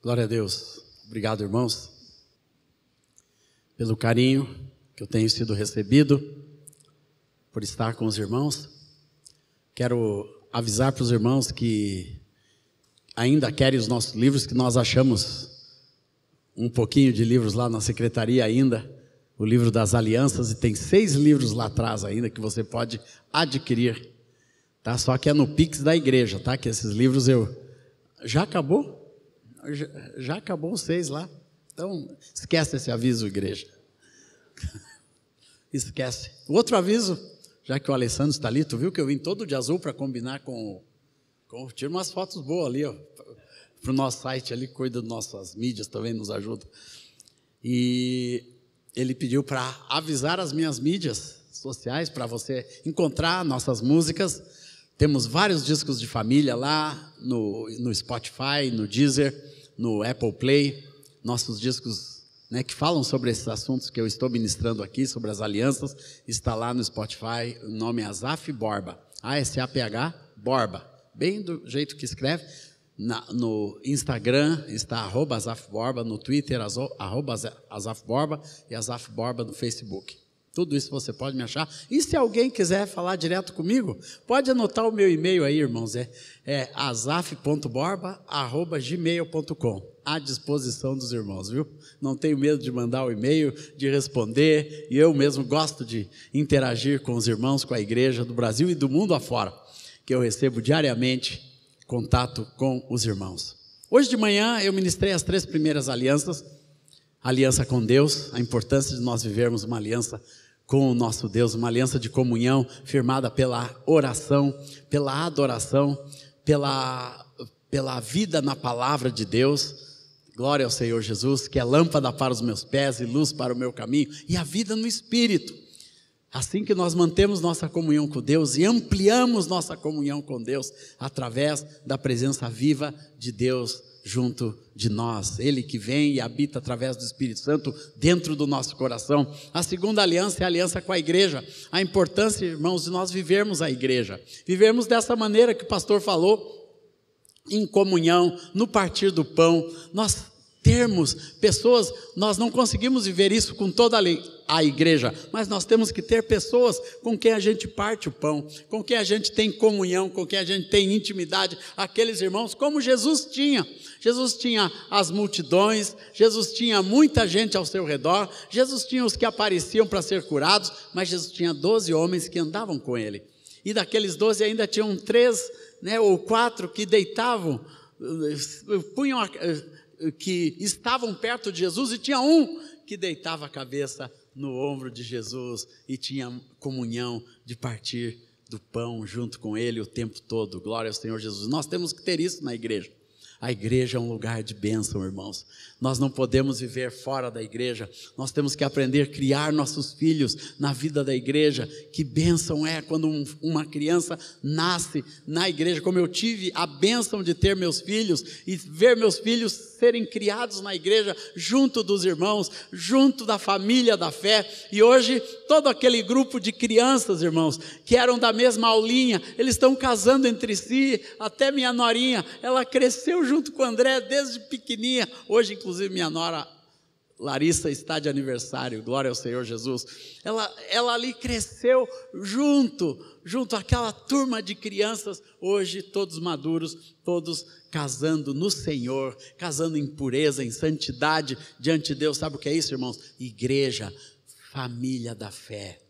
Glória a Deus. Obrigado, irmãos, pelo carinho que eu tenho sido recebido, por estar com os irmãos. Quero avisar para os irmãos que ainda querem os nossos livros, que nós achamos um pouquinho de livros lá na secretaria ainda, o livro das alianças, e tem seis livros lá atrás ainda que você pode adquirir, tá? Só que é no Pix da igreja, tá? Que esses livros eu. Já acabou? Já, acabou os seis lá. Então, esquece esse aviso, igreja. esquece. O outro aviso, já que o Alessandro está ali, tu viu que eu vim todo de azul para combinar com, com. Tira umas fotos boas ali, ó. Para o nosso site ali, cuida das nossas mídias também, nos ajuda. E ele pediu para avisar as minhas mídias sociais para você encontrar nossas músicas. Temos vários discos de família lá no, no Spotify, no Deezer no Apple Play, nossos discos né, que falam sobre esses assuntos que eu estou ministrando aqui, sobre as alianças, está lá no Spotify, o nome é Azaf Borba, A-S-A-P-H, Borba, bem do jeito que escreve. Na, no Instagram está arroba Azaf Borba, no Twitter arroba Azaf Borba e Azaf Borba no Facebook. Tudo isso você pode me achar. E se alguém quiser falar direto comigo, pode anotar o meu e-mail aí, irmãos. É, é azaf.borba.gmail.com. À disposição dos irmãos, viu? Não tenho medo de mandar o e-mail, de responder. E eu mesmo gosto de interagir com os irmãos, com a igreja do Brasil e do mundo afora, que eu recebo diariamente contato com os irmãos. Hoje de manhã eu ministrei as três primeiras alianças. aliança com Deus, a importância de nós vivermos uma aliança com o nosso Deus, uma aliança de comunhão firmada pela oração, pela adoração, pela, pela vida na palavra de Deus. Glória ao Senhor Jesus, que é lâmpada para os meus pés e luz para o meu caminho, e a vida no Espírito. Assim que nós mantemos nossa comunhão com Deus e ampliamos nossa comunhão com Deus através da presença viva de Deus junto de nós, Ele que vem e habita através do Espírito Santo dentro do nosso coração. A segunda aliança é a aliança com a igreja. A importância, irmãos, de nós vivermos a igreja, vivermos dessa maneira que o pastor falou, em comunhão, no partir do pão, nós termos pessoas, nós não conseguimos viver isso com toda a lei a igreja, mas nós temos que ter pessoas com quem a gente parte o pão, com quem a gente tem comunhão, com quem a gente tem intimidade, aqueles irmãos, como Jesus tinha. Jesus tinha as multidões, Jesus tinha muita gente ao seu redor, Jesus tinha os que apareciam para ser curados, mas Jesus tinha doze homens que andavam com ele. E daqueles doze ainda tinham três né, ou quatro que deitavam, punham, que estavam perto de Jesus, e tinha um que deitava a cabeça no ombro de Jesus e tinha comunhão de partir do pão junto com ele o tempo todo. Glória ao Senhor Jesus. Nós temos que ter isso na igreja. A igreja é um lugar de bênção, irmãos. Nós não podemos viver fora da igreja. Nós temos que aprender a criar nossos filhos na vida da igreja. Que bênção é quando um, uma criança nasce na igreja, como eu tive a bênção de ter meus filhos e ver meus filhos serem criados na igreja, junto dos irmãos, junto da família da fé. E hoje, todo aquele grupo de crianças, irmãos, que eram da mesma aulinha, eles estão casando entre si. Até minha norinha, ela cresceu junto com o André desde pequenininha. Hoje, inclusive, Inclusive, minha nora Larissa está de aniversário, glória ao Senhor Jesus. Ela, ela ali cresceu junto, junto àquela turma de crianças, hoje todos maduros, todos casando no Senhor, casando em pureza, em santidade diante de Deus. Sabe o que é isso, irmãos? Igreja, família da fé.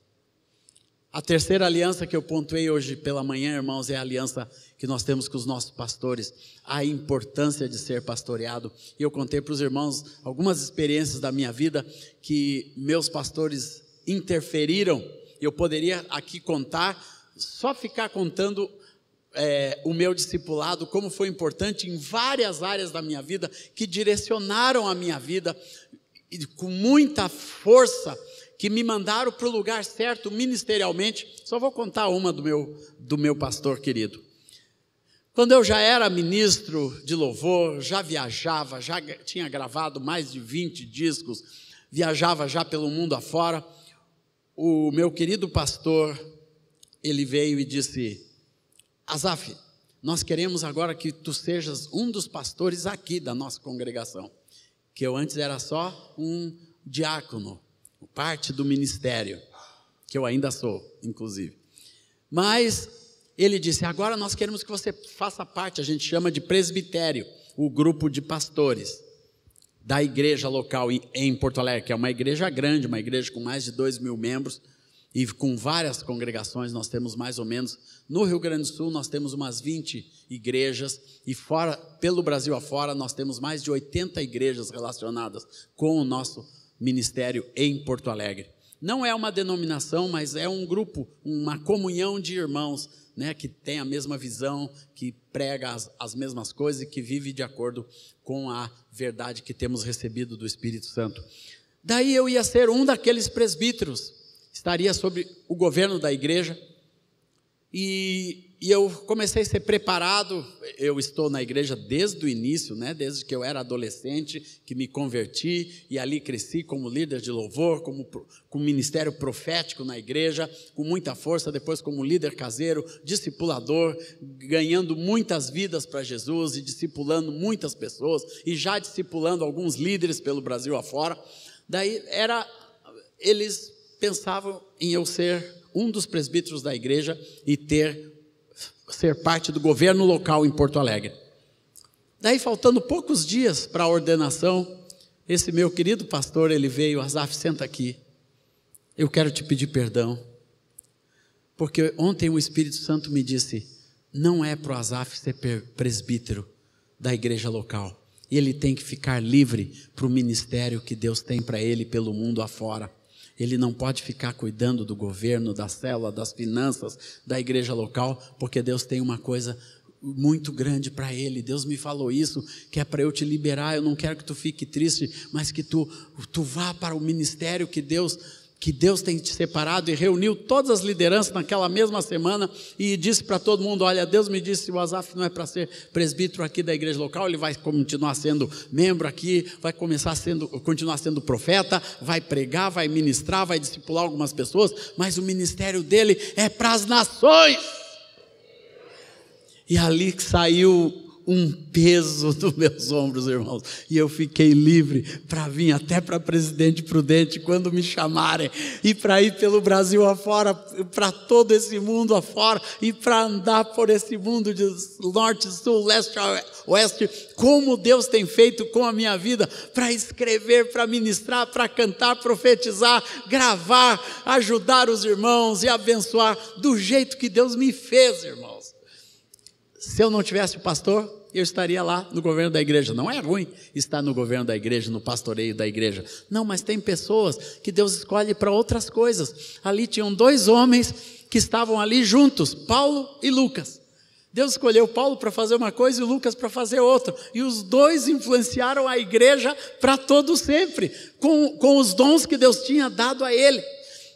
A terceira aliança que eu pontuei hoje pela manhã, irmãos, é a aliança que nós temos com os nossos pastores, a importância de ser pastoreado. E eu contei para os irmãos algumas experiências da minha vida que meus pastores interferiram. Eu poderia aqui contar, só ficar contando é, o meu discipulado, como foi importante em várias áreas da minha vida, que direcionaram a minha vida e com muita força que me mandaram para o lugar certo ministerialmente. Só vou contar uma do meu, do meu pastor querido. Quando eu já era ministro de louvor, já viajava, já tinha gravado mais de 20 discos, viajava já pelo mundo afora, o meu querido pastor, ele veio e disse: Azaf, nós queremos agora que tu sejas um dos pastores aqui da nossa congregação. Que eu antes era só um diácono, parte do ministério, que eu ainda sou, inclusive. Mas ele disse: agora nós queremos que você faça parte, a gente chama de presbitério, o grupo de pastores da igreja local em Porto Alegre, que é uma igreja grande, uma igreja com mais de dois mil membros e com várias congregações, nós temos mais ou menos, no Rio Grande do Sul nós temos umas 20 igrejas e fora, pelo Brasil afora, nós temos mais de 80 igrejas relacionadas com o nosso ministério em Porto Alegre. Não é uma denominação, mas é um grupo, uma comunhão de irmãos, né, que tem a mesma visão, que prega as, as mesmas coisas e que vive de acordo com a verdade que temos recebido do Espírito Santo. Daí eu ia ser um daqueles presbíteros estaria sobre o governo da igreja. E, e, eu comecei a ser preparado. Eu estou na igreja desde o início, né? desde que eu era adolescente, que me converti e ali cresci como líder de louvor, como com ministério profético na igreja, com muita força. Depois, como líder caseiro, discipulador, ganhando muitas vidas para Jesus e discipulando muitas pessoas e já discipulando alguns líderes pelo Brasil afora. Daí era eles pensavam em eu ser um dos presbíteros da igreja e ter ser parte do governo local em Porto Alegre. Daí, faltando poucos dias para a ordenação, esse meu querido pastor, ele veio, Azaf, senta aqui. Eu quero te pedir perdão. Porque ontem o Espírito Santo me disse: não é para o Azaf ser presbítero da igreja local. Ele tem que ficar livre para o ministério que Deus tem para ele pelo mundo afora. Ele não pode ficar cuidando do governo, da célula, das finanças da igreja local, porque Deus tem uma coisa muito grande para ele. Deus me falou isso, que é para eu te liberar. Eu não quero que tu fique triste, mas que tu, tu vá para o ministério que Deus que Deus tem te separado e reuniu todas as lideranças naquela mesma semana e disse para todo mundo: Olha, Deus me disse que o Azaf não é para ser presbítero aqui da igreja local, ele vai continuar sendo membro aqui, vai começar sendo, continuar sendo profeta, vai pregar, vai ministrar, vai discipular algumas pessoas, mas o ministério dele é para as nações. E ali saiu um peso dos meus ombros, irmãos. E eu fiquei livre para vir até para Presidente Prudente quando me chamarem, e para ir pelo Brasil afora, para todo esse mundo afora, e para andar por esse mundo de norte, sul, leste, oeste, como Deus tem feito com a minha vida, para escrever, para ministrar, para cantar, profetizar, gravar, ajudar os irmãos e abençoar do jeito que Deus me fez, irmãos. Se eu não tivesse o pastor, eu estaria lá no governo da igreja. Não é ruim estar no governo da igreja, no pastoreio da igreja. Não, mas tem pessoas que Deus escolhe para outras coisas. Ali tinham dois homens que estavam ali juntos, Paulo e Lucas. Deus escolheu Paulo para fazer uma coisa e Lucas para fazer outra. E os dois influenciaram a igreja para todo sempre, com, com os dons que Deus tinha dado a ele.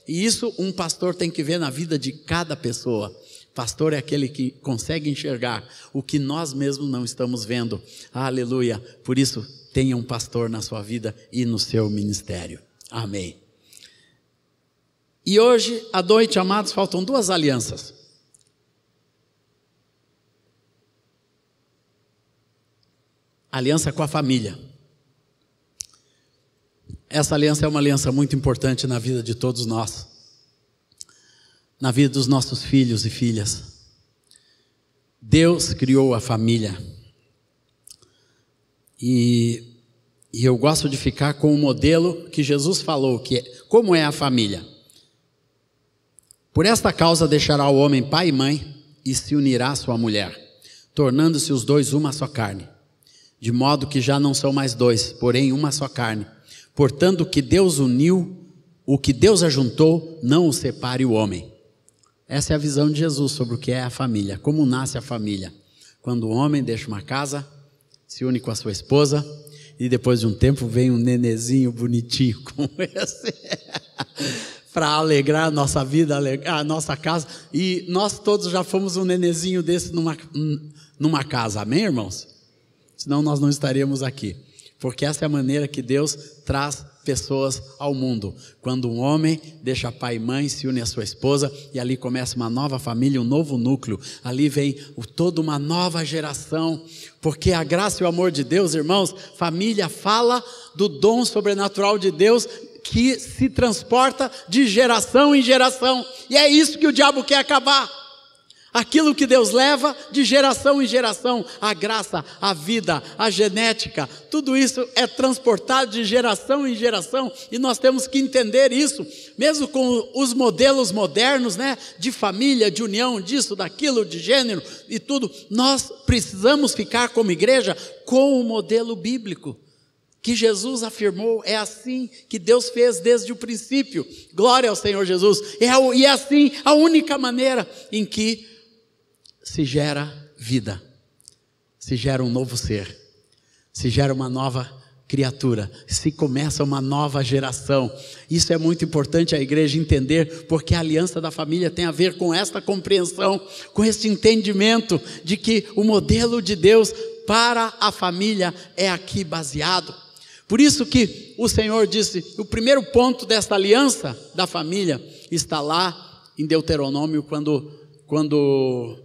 E isso um pastor tem que ver na vida de cada pessoa. Pastor é aquele que consegue enxergar o que nós mesmos não estamos vendo. Aleluia. Por isso, tenha um pastor na sua vida e no seu ministério. Amém. E hoje, à noite, amados, faltam duas alianças. Aliança com a família. Essa aliança é uma aliança muito importante na vida de todos nós na vida dos nossos filhos e filhas. Deus criou a família. E, e, eu gosto de ficar com o modelo que Jesus falou, que é, como é a família. Por esta causa deixará o homem pai e mãe e se unirá à sua mulher, tornando-se os dois uma só carne. De modo que já não são mais dois, porém uma só carne. Portanto, o que Deus uniu, o que Deus ajuntou, não o separe o homem. Essa é a visão de Jesus sobre o que é a família, como nasce a família. Quando o homem deixa uma casa, se une com a sua esposa, e depois de um tempo vem um nenezinho bonitinho como esse, para alegrar a nossa vida, alegrar a nossa casa. E nós todos já fomos um nenezinho desse numa, numa casa, amém, irmãos? Senão nós não estaríamos aqui. porque essa é a maneira que Deus traz pessoas ao mundo. Quando um homem deixa pai e mãe, se une à sua esposa e ali começa uma nova família, um novo núcleo. Ali vem toda uma nova geração, porque a graça e o amor de Deus, irmãos, família fala do dom sobrenatural de Deus que se transporta de geração em geração. E é isso que o diabo quer acabar. Aquilo que Deus leva de geração em geração, a graça, a vida, a genética, tudo isso é transportado de geração em geração e nós temos que entender isso, mesmo com os modelos modernos, né, de família, de união, disso, daquilo, de gênero e tudo, nós precisamos ficar como igreja com o modelo bíblico que Jesus afirmou, é assim que Deus fez desde o princípio. Glória ao Senhor Jesus. É, e é assim a única maneira em que se gera vida, se gera um novo ser, se gera uma nova criatura, se começa uma nova geração. Isso é muito importante a igreja entender, porque a aliança da família tem a ver com esta compreensão, com este entendimento de que o modelo de Deus para a família é aqui baseado. Por isso que o Senhor disse, o primeiro ponto desta aliança da família está lá em Deuteronômio quando quando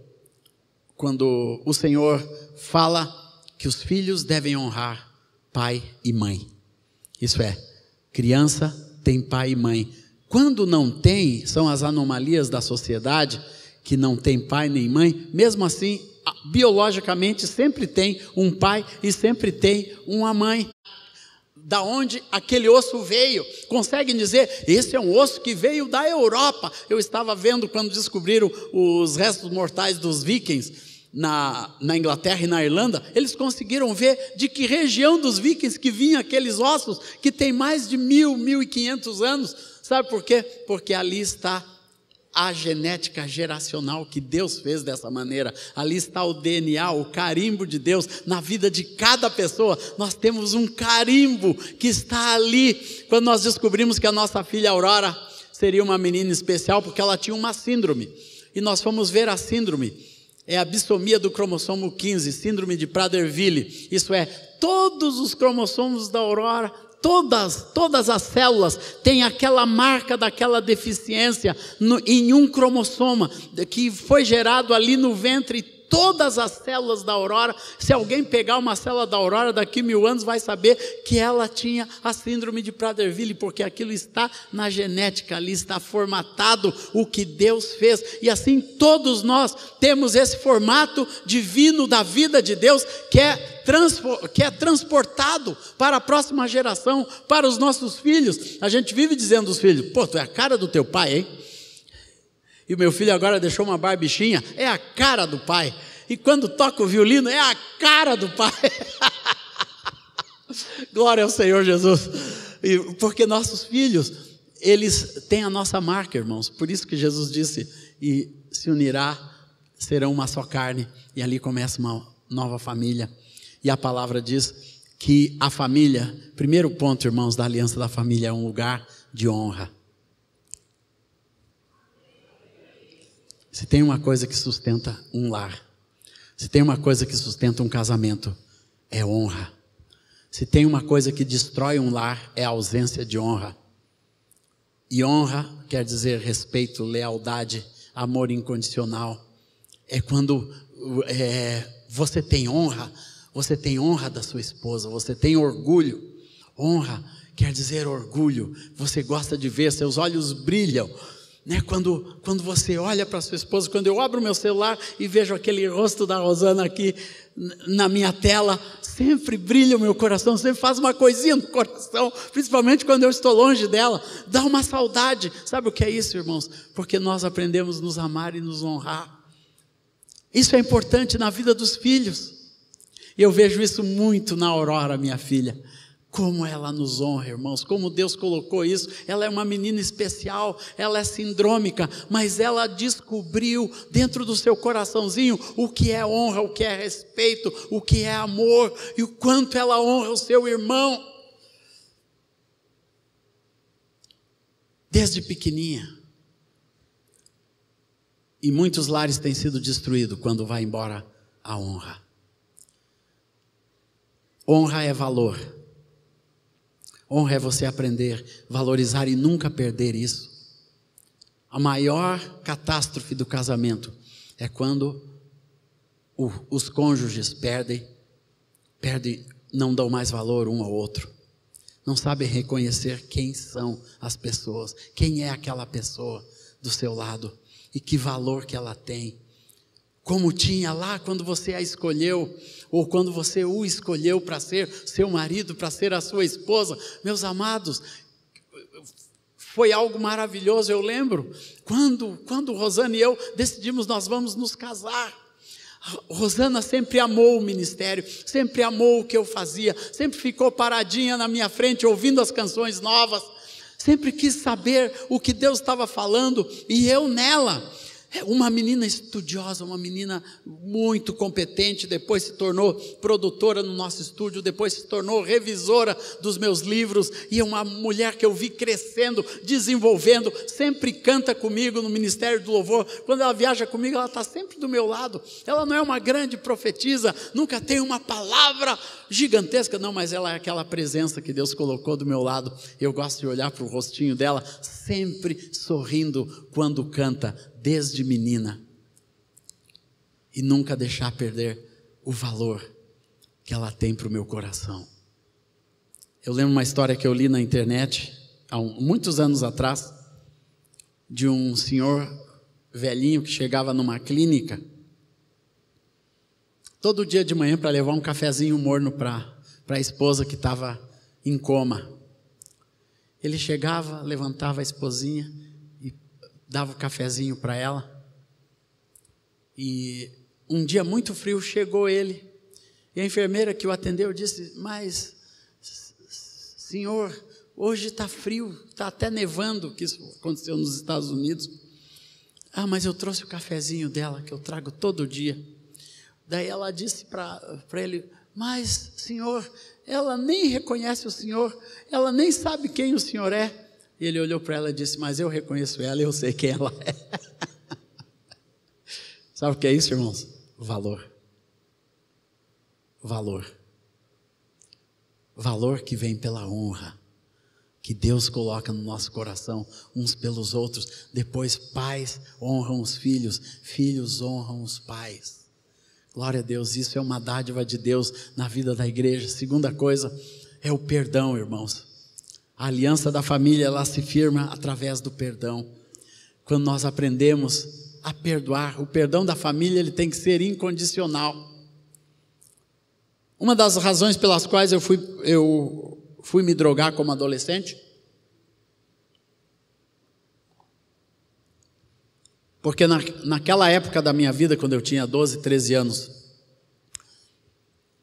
quando o Senhor fala que os filhos devem honrar pai e mãe. Isso é, criança tem pai e mãe. Quando não tem, são as anomalias da sociedade que não tem pai nem mãe, mesmo assim, biologicamente sempre tem um pai e sempre tem uma mãe da onde aquele osso veio. Conseguem dizer, esse é um osso que veio da Europa. Eu estava vendo quando descobriram os restos mortais dos vikings na, na Inglaterra e na Irlanda, eles conseguiram ver de que região dos vikings que vinham aqueles ossos que tem mais de mil, mil e quinhentos anos. Sabe por quê? Porque ali está a genética geracional que Deus fez dessa maneira. Ali está o DNA, o carimbo de Deus na vida de cada pessoa. Nós temos um carimbo que está ali. Quando nós descobrimos que a nossa filha Aurora seria uma menina especial porque ela tinha uma síndrome. E nós fomos ver a síndrome. É a bissomia do cromossomo 15, síndrome de Prader-Willi. Isso é, todos os cromossomos da Aurora todas, todas as células têm aquela marca daquela deficiência no, em um cromossoma que foi gerado ali no ventre todas as células da aurora. Se alguém pegar uma célula da aurora daqui mil anos, vai saber que ela tinha a síndrome de Prader-Willi, porque aquilo está na genética, ali está formatado o que Deus fez. E assim todos nós temos esse formato divino da vida de Deus que é que é transportado para a próxima geração, para os nossos filhos. A gente vive dizendo aos filhos: pô, tu é a cara do teu pai, hein? E o meu filho agora deixou uma barbichinha, é a cara do pai. E quando toca o violino, é a cara do pai. Glória ao Senhor Jesus. E porque nossos filhos, eles têm a nossa marca, irmãos. Por isso que Jesus disse: e se unirá, serão uma só carne. E ali começa uma nova família. E a palavra diz que a família, primeiro ponto, irmãos, da aliança da família é um lugar de honra. Se tem uma coisa que sustenta um lar, se tem uma coisa que sustenta um casamento, é honra. Se tem uma coisa que destrói um lar, é a ausência de honra. E honra quer dizer respeito, lealdade, amor incondicional. É quando é, você tem honra, você tem honra da sua esposa, você tem orgulho. Honra quer dizer orgulho. Você gosta de ver, seus olhos brilham né? Quando, quando você olha para sua esposa, quando eu abro meu celular e vejo aquele rosto da Rosana aqui na minha tela, sempre brilha o meu coração, sempre faz uma coisinha no coração, principalmente quando eu estou longe dela, dá uma saudade. Sabe o que é isso, irmãos? Porque nós aprendemos a nos amar e nos honrar. Isso é importante na vida dos filhos. Eu vejo isso muito na Aurora, minha filha. Como ela nos honra, irmãos, como Deus colocou isso. Ela é uma menina especial, ela é sindrômica, mas ela descobriu dentro do seu coraçãozinho o que é honra, o que é respeito, o que é amor e o quanto ela honra o seu irmão. Desde pequeninha. E muitos lares têm sido destruídos quando vai embora a honra. Honra é valor. Honra é você aprender, valorizar e nunca perder isso. A maior catástrofe do casamento é quando o, os cônjuges perdem, perdem, não dão mais valor um ao outro. Não sabem reconhecer quem são as pessoas, quem é aquela pessoa do seu lado e que valor que ela tem. Como tinha lá quando você a escolheu, ou quando você o escolheu para ser seu marido, para ser a sua esposa. Meus amados, foi algo maravilhoso, eu lembro, quando, quando Rosana e eu decidimos nós vamos nos casar. Rosana sempre amou o ministério, sempre amou o que eu fazia, sempre ficou paradinha na minha frente ouvindo as canções novas, sempre quis saber o que Deus estava falando e eu nela. É uma menina estudiosa, uma menina muito competente, depois se tornou produtora no nosso estúdio, depois se tornou revisora dos meus livros, e é uma mulher que eu vi crescendo, desenvolvendo, sempre canta comigo no Ministério do Louvor. Quando ela viaja comigo, ela está sempre do meu lado. Ela não é uma grande profetisa, nunca tem uma palavra gigantesca, não, mas ela é aquela presença que Deus colocou do meu lado. Eu gosto de olhar para o rostinho dela, sempre sorrindo quando canta desde menina e nunca deixar perder o valor que ela tem para o meu coração. Eu lembro uma história que eu li na internet há muitos anos atrás de um senhor velhinho que chegava numa clínica todo dia de manhã para levar um cafezinho morno para a esposa que estava em coma. Ele chegava, levantava a esposinha dava o um cafezinho para ela. E um dia muito frio chegou ele. E a enfermeira que o atendeu disse: Mas, senhor, hoje está frio, está até nevando, que isso aconteceu nos Estados Unidos. Ah, mas eu trouxe o cafezinho dela, que eu trago todo dia. Daí ela disse para ele: Mas, senhor, ela nem reconhece o senhor, ela nem sabe quem o senhor é. E ele olhou para ela e disse: Mas eu reconheço ela eu sei quem ela é. Sabe o que é isso, irmãos? Valor. Valor. Valor que vem pela honra que Deus coloca no nosso coração uns pelos outros. Depois, pais honram os filhos, filhos honram os pais. Glória a Deus, isso é uma dádiva de Deus na vida da igreja. Segunda coisa é o perdão, irmãos. A aliança da família ela se firma através do perdão. Quando nós aprendemos a perdoar, o perdão da família ele tem que ser incondicional. Uma das razões pelas quais eu fui, eu fui me drogar como adolescente, porque na, naquela época da minha vida, quando eu tinha 12, 13 anos,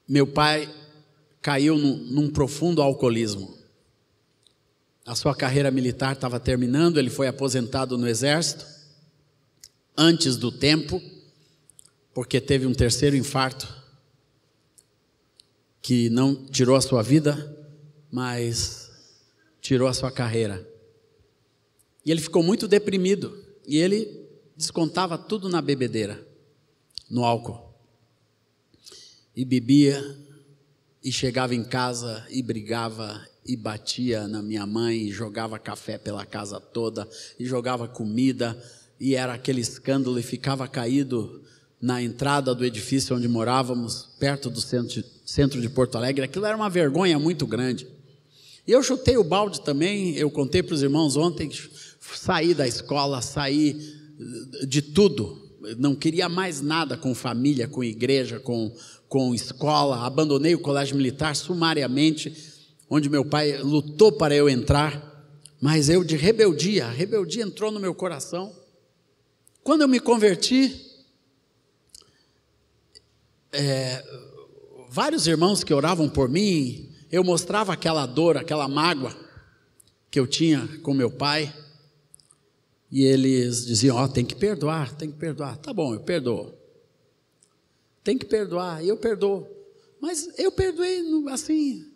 meu pai caiu num, num profundo alcoolismo. A sua carreira militar estava terminando, ele foi aposentado no exército antes do tempo, porque teve um terceiro infarto que não tirou a sua vida, mas tirou a sua carreira. E ele ficou muito deprimido e ele descontava tudo na bebedeira, no álcool. E bebia e chegava em casa e brigava e batia na minha mãe, e jogava café pela casa toda, e jogava comida, e era aquele escândalo, e ficava caído na entrada do edifício onde morávamos, perto do centro, centro de Porto Alegre. Aquilo era uma vergonha muito grande. E eu chutei o balde também, eu contei para os irmãos ontem, saí da escola, saí de tudo, não queria mais nada com família, com igreja, com, com escola, abandonei o colégio militar sumariamente onde meu pai lutou para eu entrar, mas eu de rebeldia, a rebeldia entrou no meu coração. Quando eu me converti, é, vários irmãos que oravam por mim, eu mostrava aquela dor, aquela mágoa que eu tinha com meu pai, e eles diziam: Ó, oh, tem que perdoar, tem que perdoar. Tá bom, eu perdoo. Tem que perdoar, e eu perdoo. Mas eu perdoei assim,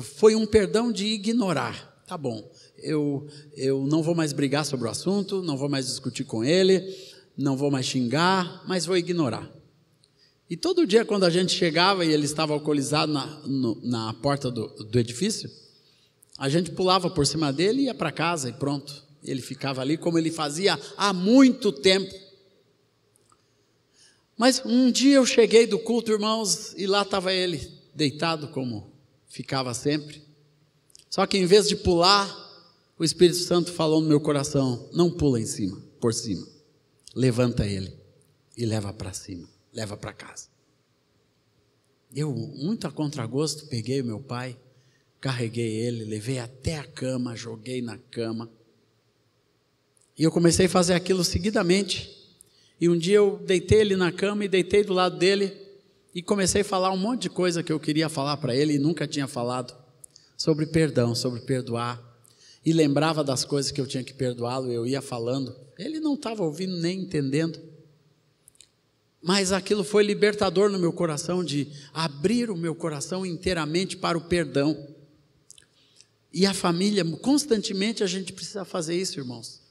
foi um perdão de ignorar. Tá bom, eu, eu não vou mais brigar sobre o assunto, não vou mais discutir com ele, não vou mais xingar, mas vou ignorar. E todo dia, quando a gente chegava e ele estava alcoolizado na, no, na porta do, do edifício, A gente pulava por cima dele e ia para casa e pronto. Ele ficava ali como ele fazia há muito tempo. Mas um dia eu cheguei do culto, irmãos, e lá estava ele, deitado como ficava sempre. Só que em vez de pular, o Espírito Santo falou no meu coração: não pula em cima, por cima. Levanta ele e leva para cima, leva para casa. Eu, muito a contragosto, peguei o meu pai, carreguei ele, levei até a cama, joguei na cama. E eu comecei a fazer aquilo seguidamente. E um dia eu deitei ele na cama e deitei do lado dele e comecei a falar um monte de coisa que eu queria falar para ele e nunca tinha falado sobre perdão, sobre perdoar. E lembrava das coisas que eu tinha que perdoá-lo, eu ia falando. Ele não estava ouvindo nem entendendo. Mas aquilo foi libertador no meu coração de abrir o meu coração inteiramente para o perdão. E a família, constantemente a gente precisa fazer isso, irmãos.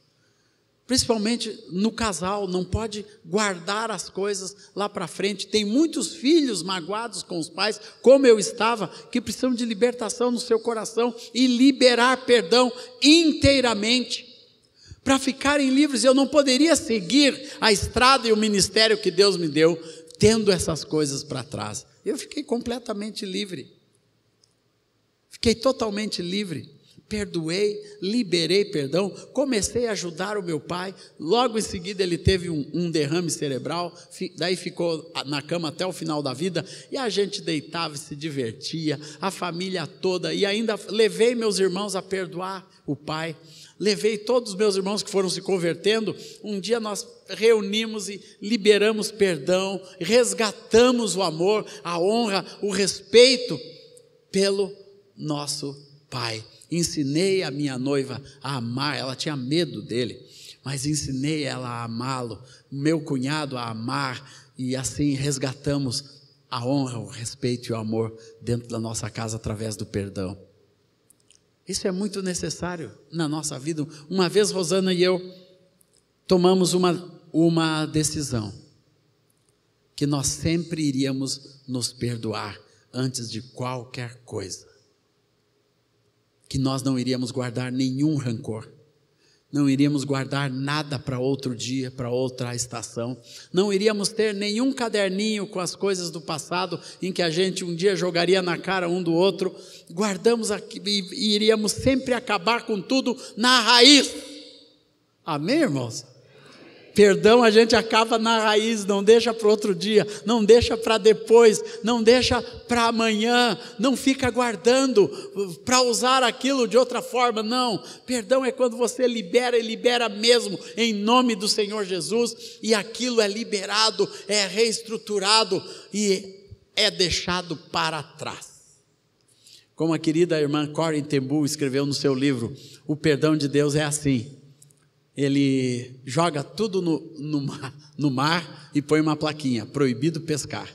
Principalmente no casal, não pode guardar as coisas lá para frente. Tem muitos filhos magoados com os pais, como eu estava, que precisam de libertação no seu coração e liberar perdão inteiramente para ficarem livres. Eu não poderia seguir a estrada e o ministério que Deus me deu, tendo essas coisas para trás. Eu fiquei completamente livre. Fiquei totalmente livre. Perdoei, liberei perdão, comecei a ajudar o meu pai. Logo em seguida, ele teve um, um derrame cerebral, daí ficou na cama até o final da vida. E a gente deitava e se divertia, a família toda. E ainda levei meus irmãos a perdoar o pai levei todos os meus irmãos que foram se convertendo. Um dia nós reunimos e liberamos perdão, resgatamos o amor, a honra, o respeito pelo nosso Pai. Ensinei a minha noiva a amar, ela tinha medo dele, mas ensinei ela a amá-lo, meu cunhado a amar, e assim resgatamos a honra, o respeito e o amor dentro da nossa casa através do perdão. Isso é muito necessário na nossa vida. Uma vez Rosana e eu tomamos uma, uma decisão: que nós sempre iríamos nos perdoar antes de qualquer coisa. Que nós não iríamos guardar nenhum rancor não iríamos guardar nada para outro dia, para outra estação, não iríamos ter nenhum caderninho com as coisas do passado em que a gente um dia jogaria na cara um do outro, guardamos aqui e iríamos sempre acabar com tudo na raiz. Amém, irmãos? Perdão a gente acaba na raiz, não deixa para outro dia, não deixa para depois, não deixa para amanhã, não fica guardando para usar aquilo de outra forma, não. Perdão é quando você libera e libera mesmo, em nome do Senhor Jesus, e aquilo é liberado, é reestruturado e é deixado para trás. Como a querida irmã Corin Tembu escreveu no seu livro, o perdão de Deus é assim ele joga tudo no, no, mar, no mar e põe uma plaquinha: proibido pescar.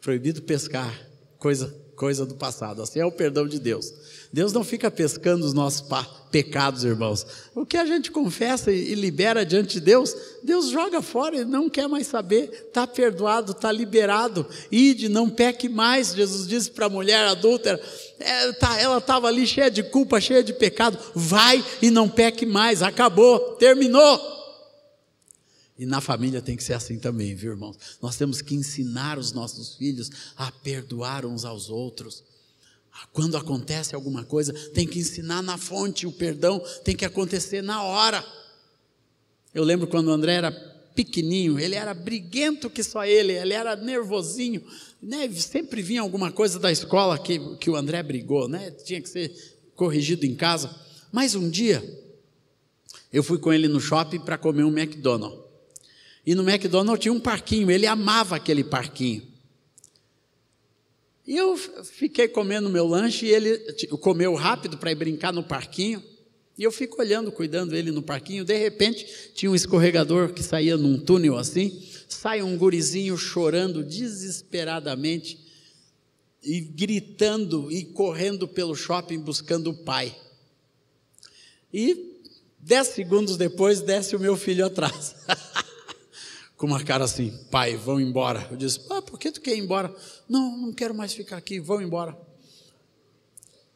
Proibido pescar, coisa, coisa do passado. Assim é o perdão de Deus. Deus não fica pescando os nossos pecados, irmãos. O que a gente confessa e libera diante de Deus, Deus joga fora, Ele não quer mais saber. Está perdoado, está liberado. Ide, não peque mais. Jesus disse para a mulher adúltera: é, tá, ela estava ali cheia de culpa, cheia de pecado. Vai e não peque mais. Acabou, terminou. E na família tem que ser assim também, viu, irmãos? Nós temos que ensinar os nossos filhos a perdoar uns aos outros. Quando acontece alguma coisa, tem que ensinar na fonte, o perdão tem que acontecer na hora. Eu lembro quando o André era pequenininho, ele era briguento que só ele, ele era nervosinho, né? sempre vinha alguma coisa da escola que, que o André brigou, né? tinha que ser corrigido em casa. Mas um dia, eu fui com ele no shopping para comer um McDonald's. E no McDonald's tinha um parquinho, ele amava aquele parquinho. E eu fiquei comendo meu lanche e ele comeu rápido para ir brincar no parquinho. E eu fico olhando, cuidando dele no parquinho. De repente, tinha um escorregador que saía num túnel assim. Sai um gurizinho chorando desesperadamente e gritando e correndo pelo shopping buscando o pai. E dez segundos depois desce o meu filho atrás. com uma cara assim, pai, vão embora. Eu disse, ah, por que tu quer ir embora? Não, não quero mais ficar aqui, vão embora.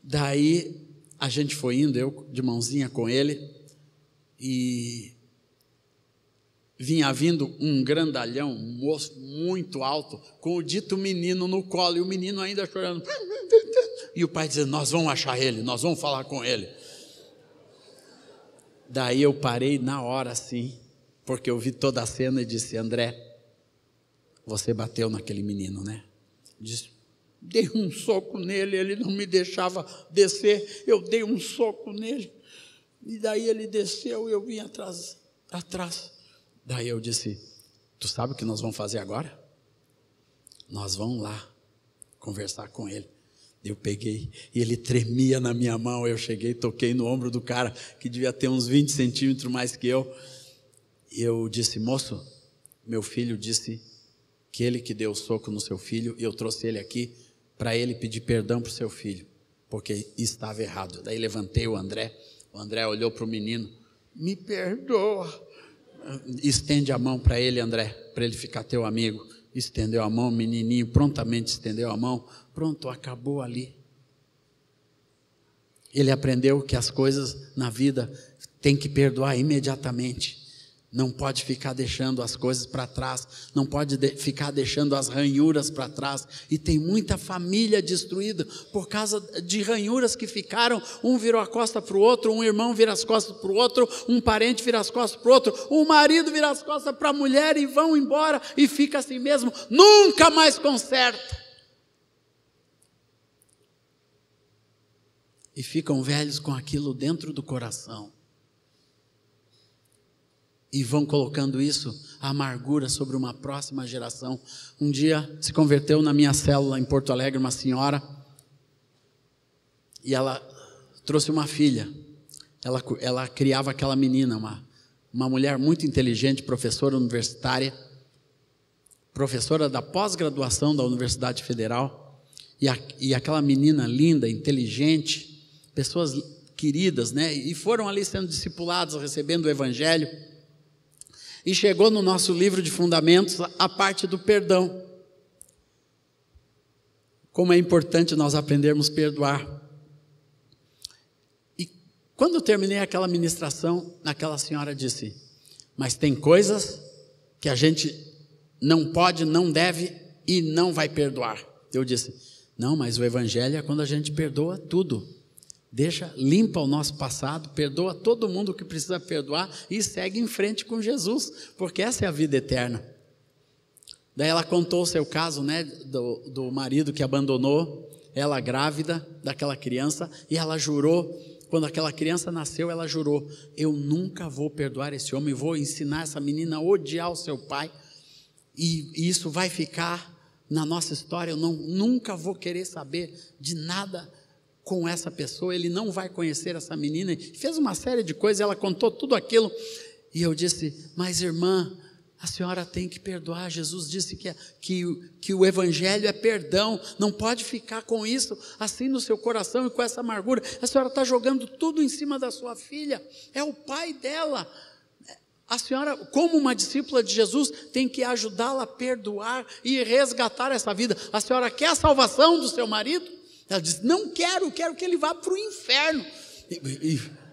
Daí a gente foi indo, eu de mãozinha com ele, e vinha vindo um grandalhão, um moço muito alto, com o dito menino no colo, e o menino ainda chorando. E o pai dizendo: Nós vamos achar ele, nós vamos falar com ele. Daí eu parei na hora assim, porque eu vi toda a cena e disse: André, você bateu naquele menino, né? Disse: Dei um soco nele, ele não me deixava descer, eu dei um soco nele. E daí ele desceu e eu vim atrás, atrás. Daí eu disse: Tu sabe o que nós vamos fazer agora? Nós vamos lá conversar com ele. Eu peguei e ele tremia na minha mão. Eu cheguei, toquei no ombro do cara que devia ter uns 20 centímetros mais que eu. E eu disse: Moço, meu filho disse que ele que deu o soco no seu filho e eu trouxe ele aqui para ele pedir perdão para o seu filho, porque estava errado. Daí levantei o André. O André olhou para o menino: Me perdoa estende a mão para ele, André, para ele ficar teu amigo. Estendeu a mão, o menininho prontamente estendeu a mão. Pronto, acabou ali. Ele aprendeu que as coisas na vida tem que perdoar imediatamente. Não pode ficar deixando as coisas para trás, não pode de ficar deixando as ranhuras para trás. E tem muita família destruída por causa de ranhuras que ficaram. Um virou a costa para o outro, um irmão vira as costas para o outro, um parente vira as costas para o outro, um marido vira as costas para a mulher e vão embora e fica assim mesmo. Nunca mais conserta. E ficam velhos com aquilo dentro do coração e vão colocando isso, a amargura sobre uma próxima geração. Um dia se converteu na minha célula em Porto Alegre uma senhora e ela trouxe uma filha. Ela, ela criava aquela menina, uma, uma mulher muito inteligente, professora universitária, professora da pós-graduação da Universidade Federal, e, a, e aquela menina linda, inteligente, pessoas queridas, né? E foram ali sendo discipulados, recebendo o Evangelho. E chegou no nosso livro de fundamentos a parte do perdão. Como é importante nós aprendermos a perdoar. E quando eu terminei aquela ministração, aquela senhora disse: Mas tem coisas que a gente não pode, não deve e não vai perdoar. Eu disse: Não, mas o Evangelho é quando a gente perdoa tudo. Deixa, limpa o nosso passado, perdoa todo mundo que precisa perdoar e segue em frente com Jesus, porque essa é a vida eterna. Daí ela contou o seu caso, né, do, do marido que abandonou ela grávida daquela criança e ela jurou, quando aquela criança nasceu, ela jurou: Eu nunca vou perdoar esse homem, vou ensinar essa menina a odiar o seu pai, e, e isso vai ficar na nossa história. Eu não, nunca vou querer saber de nada com essa pessoa, ele não vai conhecer essa menina. E fez uma série de coisas, ela contou tudo aquilo. E eu disse: Mas irmã, a senhora tem que perdoar. Jesus disse que, que, que o Evangelho é perdão. Não pode ficar com isso assim no seu coração e com essa amargura. A senhora está jogando tudo em cima da sua filha. É o pai dela. A senhora, como uma discípula de Jesus, tem que ajudá-la a perdoar e resgatar essa vida. A senhora quer a salvação do seu marido? Ela diz: Não quero, quero que ele vá para o inferno.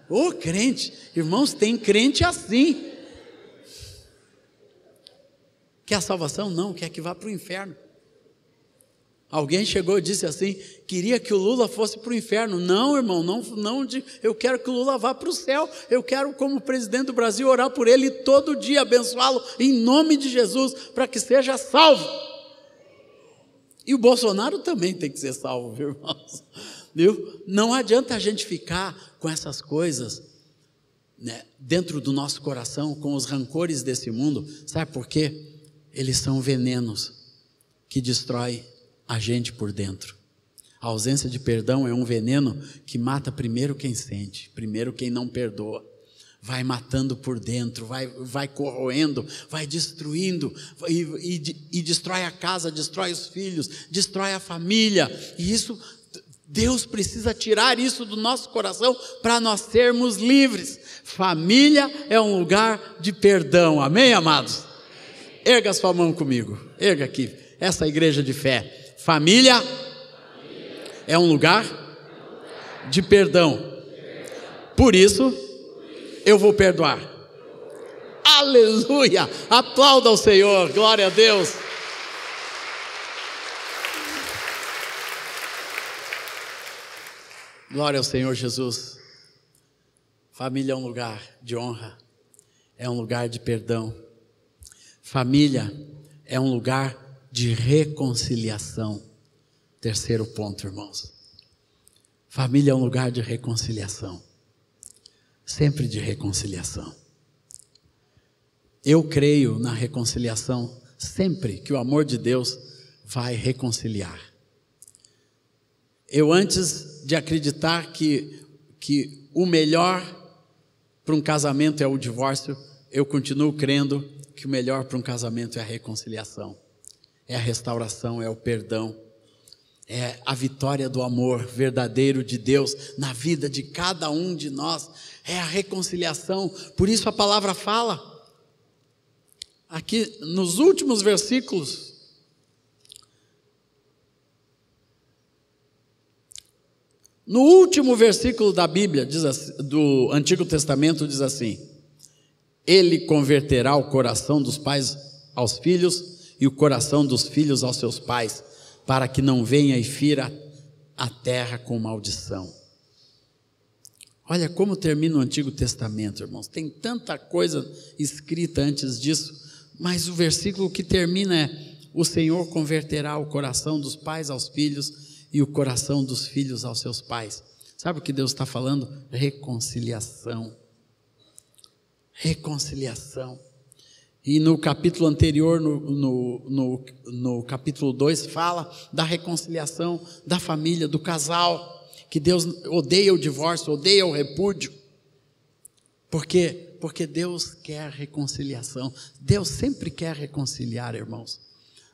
Ô oh, crente, irmãos, tem crente assim. Quer a salvação? Não, quer que vá para o inferno. Alguém chegou e disse assim: queria que o Lula fosse para o inferno. Não, irmão, não, não. Eu quero que o Lula vá para o céu. Eu quero, como presidente do Brasil, orar por ele todo dia, abençoá-lo em nome de Jesus, para que seja salvo. E o Bolsonaro também tem que ser salvo, viu, irmãos? Viu? Não adianta a gente ficar com essas coisas né, dentro do nosso coração, com os rancores desse mundo. Sabe por quê? Eles são venenos que destrói a gente por dentro. A ausência de perdão é um veneno que mata primeiro quem sente, primeiro quem não perdoa vai matando por dentro, vai, vai corroendo, vai destruindo, e, e, e destrói a casa, destrói os filhos, destrói a família. E isso, Deus precisa tirar isso do nosso coração para nós sermos livres. Família é um lugar de perdão, amém, amados? Erga sua mão comigo, erga aqui, essa igreja de fé. Família é um lugar de perdão. Por isso, eu vou perdoar. Aleluia! Aplauda ao Senhor, glória a Deus. Glória ao Senhor Jesus. Família é um lugar de honra, é um lugar de perdão. Família é um lugar de reconciliação. Terceiro ponto, irmãos. Família é um lugar de reconciliação. Sempre de reconciliação. Eu creio na reconciliação sempre que o amor de Deus vai reconciliar. Eu, antes de acreditar que, que o melhor para um casamento é o divórcio, eu continuo crendo que o melhor para um casamento é a reconciliação, é a restauração, é o perdão, é a vitória do amor verdadeiro de Deus na vida de cada um de nós, é a reconciliação. Por isso a palavra fala, aqui nos últimos versículos, No último versículo da Bíblia, assim, do Antigo Testamento, diz assim: Ele converterá o coração dos pais aos filhos e o coração dos filhos aos seus pais, para que não venha e fira a terra com maldição. Olha como termina o Antigo Testamento, irmãos. Tem tanta coisa escrita antes disso, mas o versículo que termina é: O Senhor converterá o coração dos pais aos filhos e o coração dos filhos aos seus pais. Sabe o que Deus está falando? Reconciliação. Reconciliação. E no capítulo anterior, no, no, no, no capítulo 2, fala da reconciliação da família, do casal, que Deus odeia o divórcio, odeia o repúdio. Por quê? Porque Deus quer reconciliação. Deus sempre quer reconciliar, irmãos.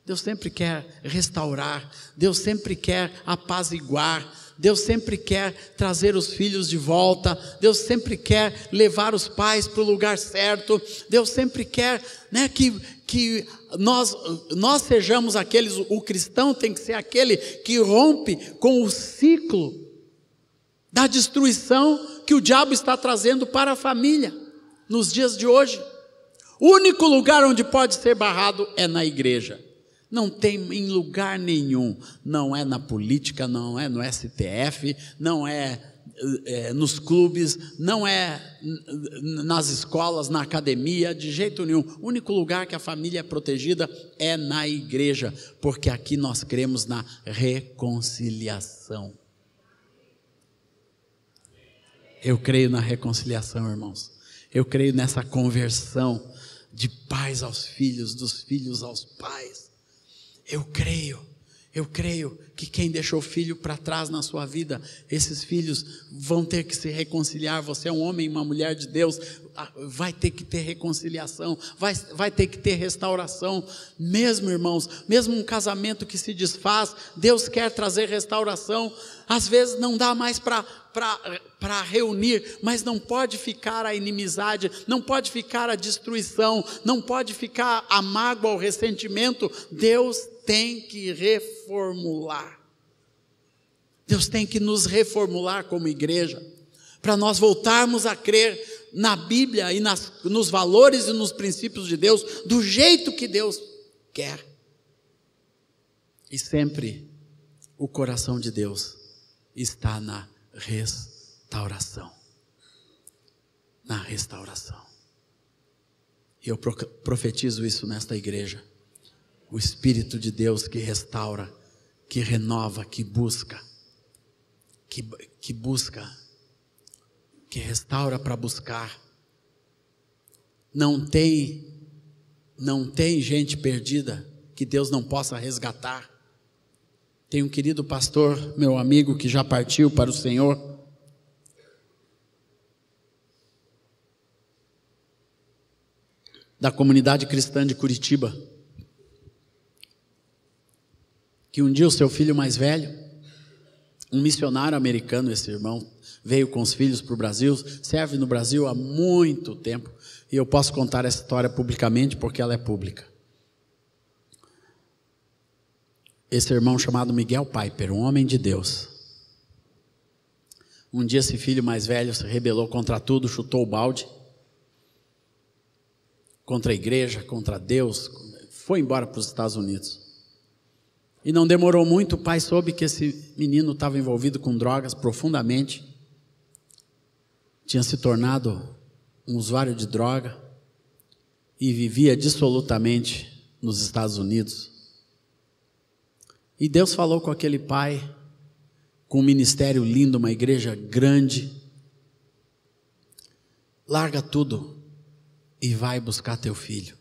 Deus sempre quer restaurar, Deus sempre quer apaziguar, Deus sempre quer trazer os filhos de volta, Deus sempre quer levar os pais para o lugar certo, Deus sempre quer né, que, que nós, nós sejamos aqueles, o cristão tem que ser aquele que rompe com o ciclo da destruição que o diabo está trazendo para a família nos dias de hoje. O único lugar onde pode ser barrado é na igreja. Não tem em lugar nenhum. Não é na política, não é no STF, não é, é nos clubes, não é nas escolas, na academia, de jeito nenhum. O único lugar que a família é protegida é na igreja, porque aqui nós cremos na reconciliação. Eu creio na reconciliação, irmãos. Eu creio nessa conversão de pais aos filhos, dos filhos aos pais. Eu creio, eu creio que quem deixou filho para trás na sua vida, esses filhos vão ter que se reconciliar. Você é um homem e uma mulher de Deus, ah, vai ter que ter reconciliação, vai, vai ter que ter restauração. Mesmo, irmãos, mesmo um casamento que se desfaz, Deus quer trazer restauração. Às vezes não dá mais para para reunir, mas não pode ficar a inimizade, não pode ficar a destruição, não pode ficar a mágoa, o ressentimento. Deus tem que reformular. Deus tem que nos reformular como igreja, para nós voltarmos a crer na Bíblia e nas, nos valores e nos princípios de Deus, do jeito que Deus quer. E sempre o coração de Deus está na restauração. Na restauração. E eu profetizo isso nesta igreja o Espírito de Deus que restaura, que renova, que busca, que, que busca, que restaura para buscar. Não tem, não tem gente perdida que Deus não possa resgatar. Tem um querido pastor, meu amigo, que já partiu para o Senhor. Da comunidade cristã de Curitiba que um dia o seu filho mais velho, um missionário americano, esse irmão, veio com os filhos para o Brasil, serve no Brasil há muito tempo, e eu posso contar essa história publicamente porque ela é pública. Esse irmão chamado Miguel Piper, um homem de Deus, Um dia esse filho mais velho se rebelou contra tudo, chutou o balde. Contra a igreja, contra Deus, foi embora para os Estados Unidos. E não demorou muito, o pai soube que esse menino estava envolvido com drogas profundamente. Tinha se tornado um usuário de droga e vivia dissolutamente nos Estados Unidos. E Deus falou com aquele pai com um ministério lindo, uma igreja grande. Larga tudo e vai buscar teu filho.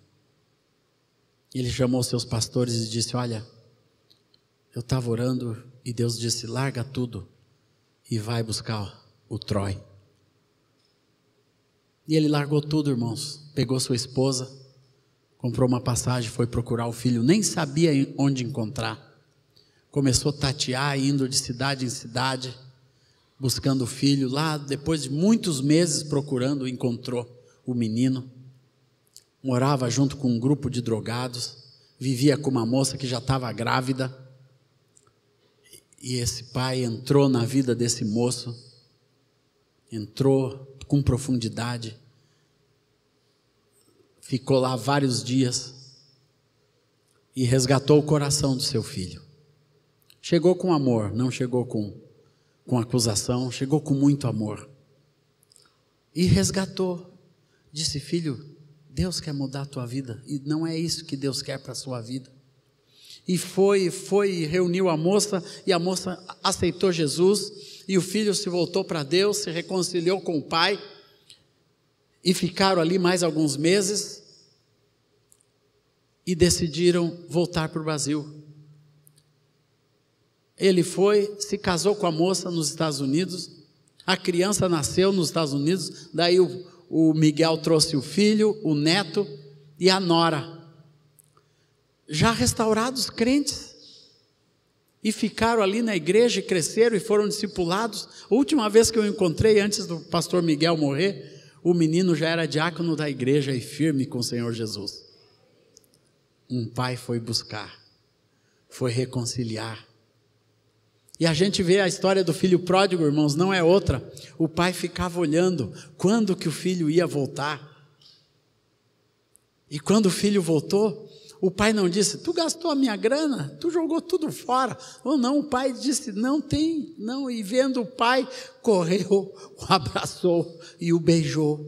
Ele chamou seus pastores e disse: Olha, eu estava orando e Deus disse: larga tudo e vai buscar o Troy. E ele largou tudo, irmãos. Pegou sua esposa, comprou uma passagem, foi procurar o filho, nem sabia onde encontrar começou a tatear, indo de cidade em cidade, buscando o filho. Lá, depois de muitos meses procurando, encontrou o menino. Morava junto com um grupo de drogados, vivia com uma moça que já estava grávida. E esse pai entrou na vida desse moço, entrou com profundidade, ficou lá vários dias e resgatou o coração do seu filho. Chegou com amor, não chegou com, com acusação, chegou com muito amor. E resgatou. Disse, filho, Deus quer mudar a tua vida. E não é isso que Deus quer para a sua vida. E foi, foi, reuniu a moça, e a moça aceitou Jesus, e o filho se voltou para Deus, se reconciliou com o pai, e ficaram ali mais alguns meses, e decidiram voltar para o Brasil. Ele foi, se casou com a moça nos Estados Unidos, a criança nasceu nos Estados Unidos, daí o, o Miguel trouxe o filho, o neto e a nora. Já restaurados crentes. E ficaram ali na igreja, e cresceram e foram discipulados. A última vez que eu encontrei, antes do pastor Miguel morrer, o menino já era diácono da igreja e firme com o Senhor Jesus. Um pai foi buscar, foi reconciliar, e a gente vê a história do filho pródigo, irmãos, não é outra. O pai ficava olhando quando que o filho ia voltar. E quando o filho voltou, o pai não disse: "Tu gastou a minha grana, tu jogou tudo fora". Ou não, o pai disse: "Não tem, não". E vendo o pai, correu, o abraçou e o beijou.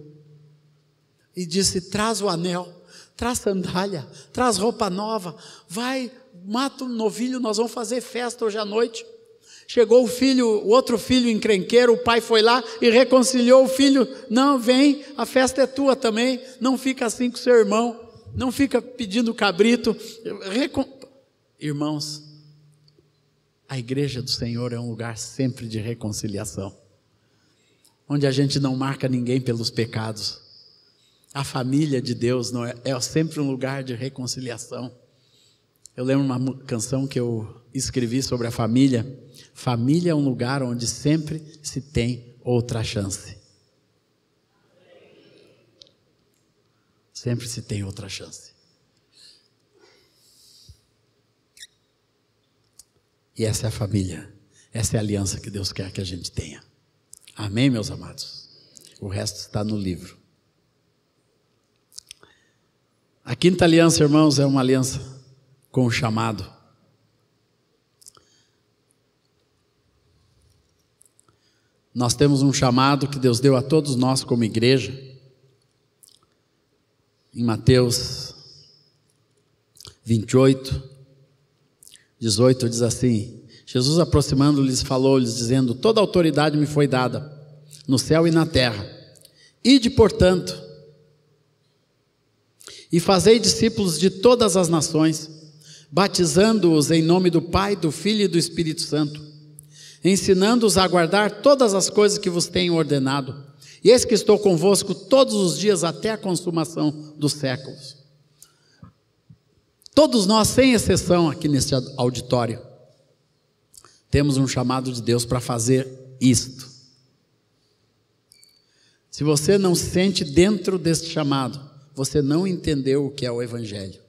E disse: "Traz o anel, traz sandália, traz roupa nova, vai, mata um novilho, nós vamos fazer festa hoje à noite". Chegou o filho, o outro filho encrenqueiro, o pai foi lá e reconciliou o filho. Não, vem, a festa é tua também. Não fica assim com seu irmão. Não fica pedindo cabrito. Irmãos, a igreja do Senhor é um lugar sempre de reconciliação. Onde a gente não marca ninguém pelos pecados. A família de Deus não é, é sempre um lugar de reconciliação. Eu lembro uma canção que eu escrevi sobre a família. Família é um lugar onde sempre se tem outra chance. Sempre se tem outra chance. E essa é a família, essa é a aliança que Deus quer que a gente tenha. Amém, meus amados? O resto está no livro. A quinta aliança, irmãos, é uma aliança com o chamado. Nós temos um chamado que Deus deu a todos nós como igreja. Em Mateus 28, 18 diz assim: Jesus aproximando-lhes falou-lhes dizendo: Toda autoridade me foi dada no céu e na terra. Ide, portanto, e fazei discípulos de todas as nações, batizando-os em nome do Pai, do Filho e do Espírito Santo ensinando-os a guardar todas as coisas que vos tenho ordenado. E eis que estou convosco todos os dias até a consumação dos séculos. Todos nós, sem exceção, aqui neste auditório, temos um chamado de Deus para fazer isto. Se você não se sente dentro deste chamado, você não entendeu o que é o Evangelho.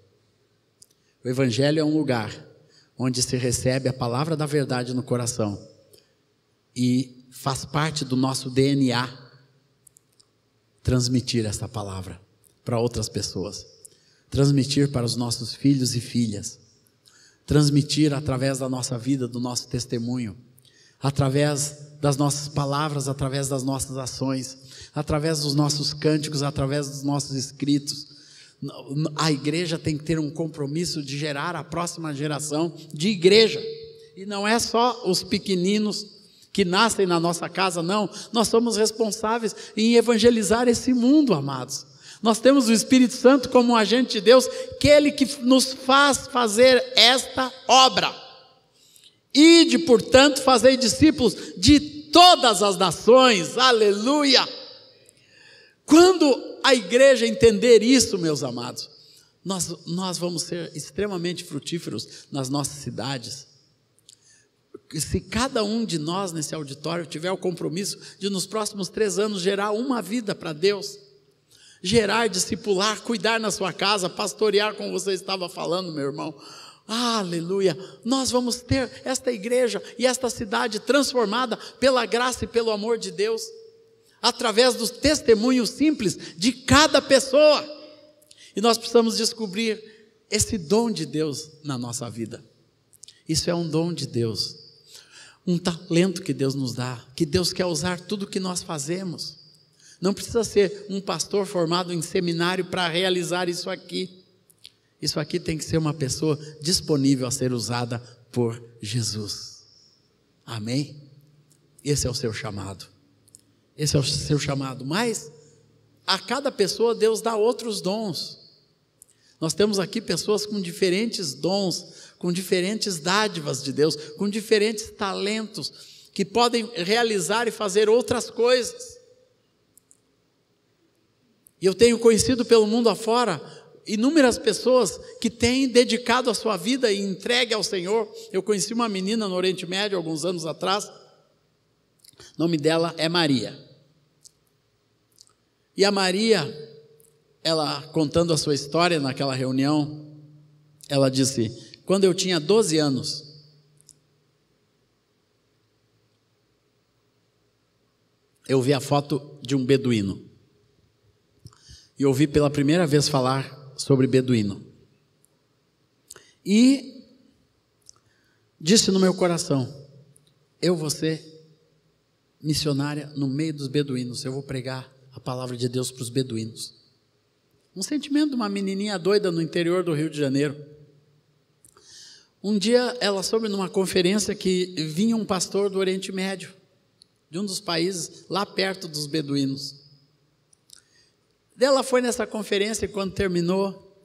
O Evangelho é um lugar onde se recebe a palavra da verdade no coração e faz parte do nosso DNA transmitir esta palavra para outras pessoas, transmitir para os nossos filhos e filhas, transmitir através da nossa vida, do nosso testemunho, através das nossas palavras, através das nossas ações, através dos nossos cânticos, através dos nossos escritos. A igreja tem que ter um compromisso de gerar a próxima geração de igreja. E não é só os pequeninos que nascem na nossa casa, não. Nós somos responsáveis em evangelizar esse mundo, amados. Nós temos o Espírito Santo como um agente de Deus, que é Ele que nos faz fazer esta obra. Ide, portanto, fazer discípulos de todas as nações, aleluia. Quando a igreja entender isso, meus amados, nós, nós vamos ser extremamente frutíferos nas nossas cidades, se cada um de nós nesse auditório tiver o compromisso de nos próximos três anos gerar uma vida para Deus, gerar, discipular, cuidar na sua casa, pastorear, como você estava falando, meu irmão. Aleluia! Nós vamos ter esta igreja e esta cidade transformada pela graça e pelo amor de Deus, através dos testemunhos simples de cada pessoa. E nós precisamos descobrir esse dom de Deus na nossa vida. Isso é um dom de Deus um talento que Deus nos dá, que Deus quer usar tudo que nós fazemos. Não precisa ser um pastor formado em seminário para realizar isso aqui. Isso aqui tem que ser uma pessoa disponível a ser usada por Jesus. Amém? Esse é o seu chamado. Esse é o seu chamado. Mas a cada pessoa Deus dá outros dons. Nós temos aqui pessoas com diferentes dons, com diferentes dádivas de Deus, com diferentes talentos, que podem realizar e fazer outras coisas. E eu tenho conhecido pelo mundo afora inúmeras pessoas que têm dedicado a sua vida e entregue ao Senhor. Eu conheci uma menina no Oriente Médio alguns anos atrás. O nome dela é Maria. E a Maria, ela contando a sua história naquela reunião, ela disse: quando eu tinha 12 anos. Eu vi a foto de um beduíno. E ouvi pela primeira vez falar sobre beduíno. E disse no meu coração: eu vou ser missionária no meio dos beduínos. Eu vou pregar a palavra de Deus para os beduínos. Um sentimento de uma menininha doida no interior do Rio de Janeiro. Um dia ela soube numa conferência que vinha um pastor do Oriente Médio, de um dos países lá perto dos beduínos. Ela foi nessa conferência e quando terminou,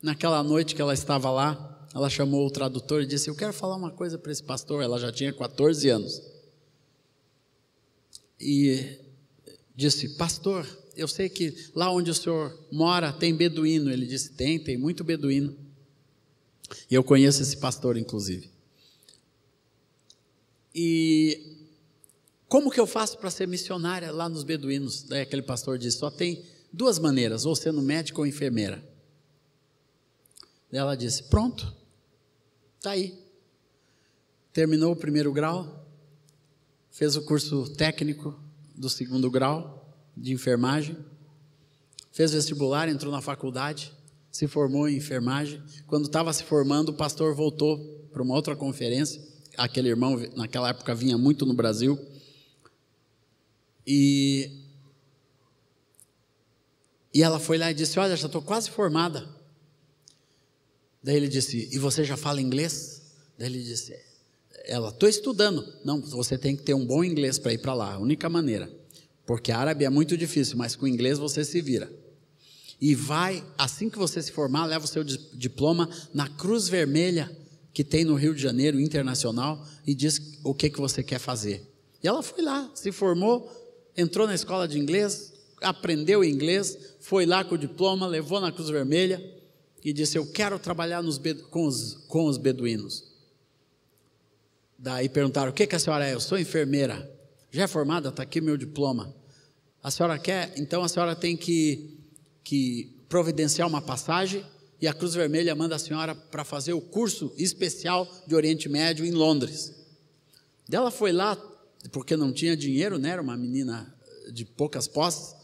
naquela noite que ela estava lá, ela chamou o tradutor e disse: Eu quero falar uma coisa para esse pastor. Ela já tinha 14 anos. E disse: Pastor, eu sei que lá onde o senhor mora tem beduíno. Ele disse: Tem, tem muito beduíno. E eu conheço esse pastor, inclusive. E como que eu faço para ser missionária lá nos beduínos? Daí aquele pastor disse: só tem duas maneiras, ou sendo médico ou enfermeira. Ela disse: pronto, está aí. Terminou o primeiro grau, fez o curso técnico do segundo grau de enfermagem, fez vestibular, entrou na faculdade, se formou em enfermagem. Quando estava se formando, o pastor voltou para uma outra conferência. Aquele irmão, naquela época, vinha muito no Brasil. E, e ela foi lá e disse: Olha, já estou quase formada. Daí ele disse: E você já fala inglês? Daí ele disse: Ela, estou estudando. Não, você tem que ter um bom inglês para ir para lá, a única maneira. Porque árabe é muito difícil, mas com inglês você se vira e vai, assim que você se formar, leva o seu diploma na Cruz Vermelha que tem no Rio de Janeiro, internacional, e diz o que, que você quer fazer. E ela foi lá, se formou, entrou na escola de inglês, aprendeu inglês, foi lá com o diploma, levou na Cruz Vermelha e disse: Eu quero trabalhar nos, com, os, com os beduínos. Daí perguntaram: O que, que a senhora é? Eu sou enfermeira. Já é formada? Está aqui meu diploma. A senhora quer? Então a senhora tem que que providenciar uma passagem e a Cruz Vermelha manda a senhora para fazer o curso especial de Oriente Médio em Londres. Ela foi lá, porque não tinha dinheiro, né? Era uma menina de poucas posses.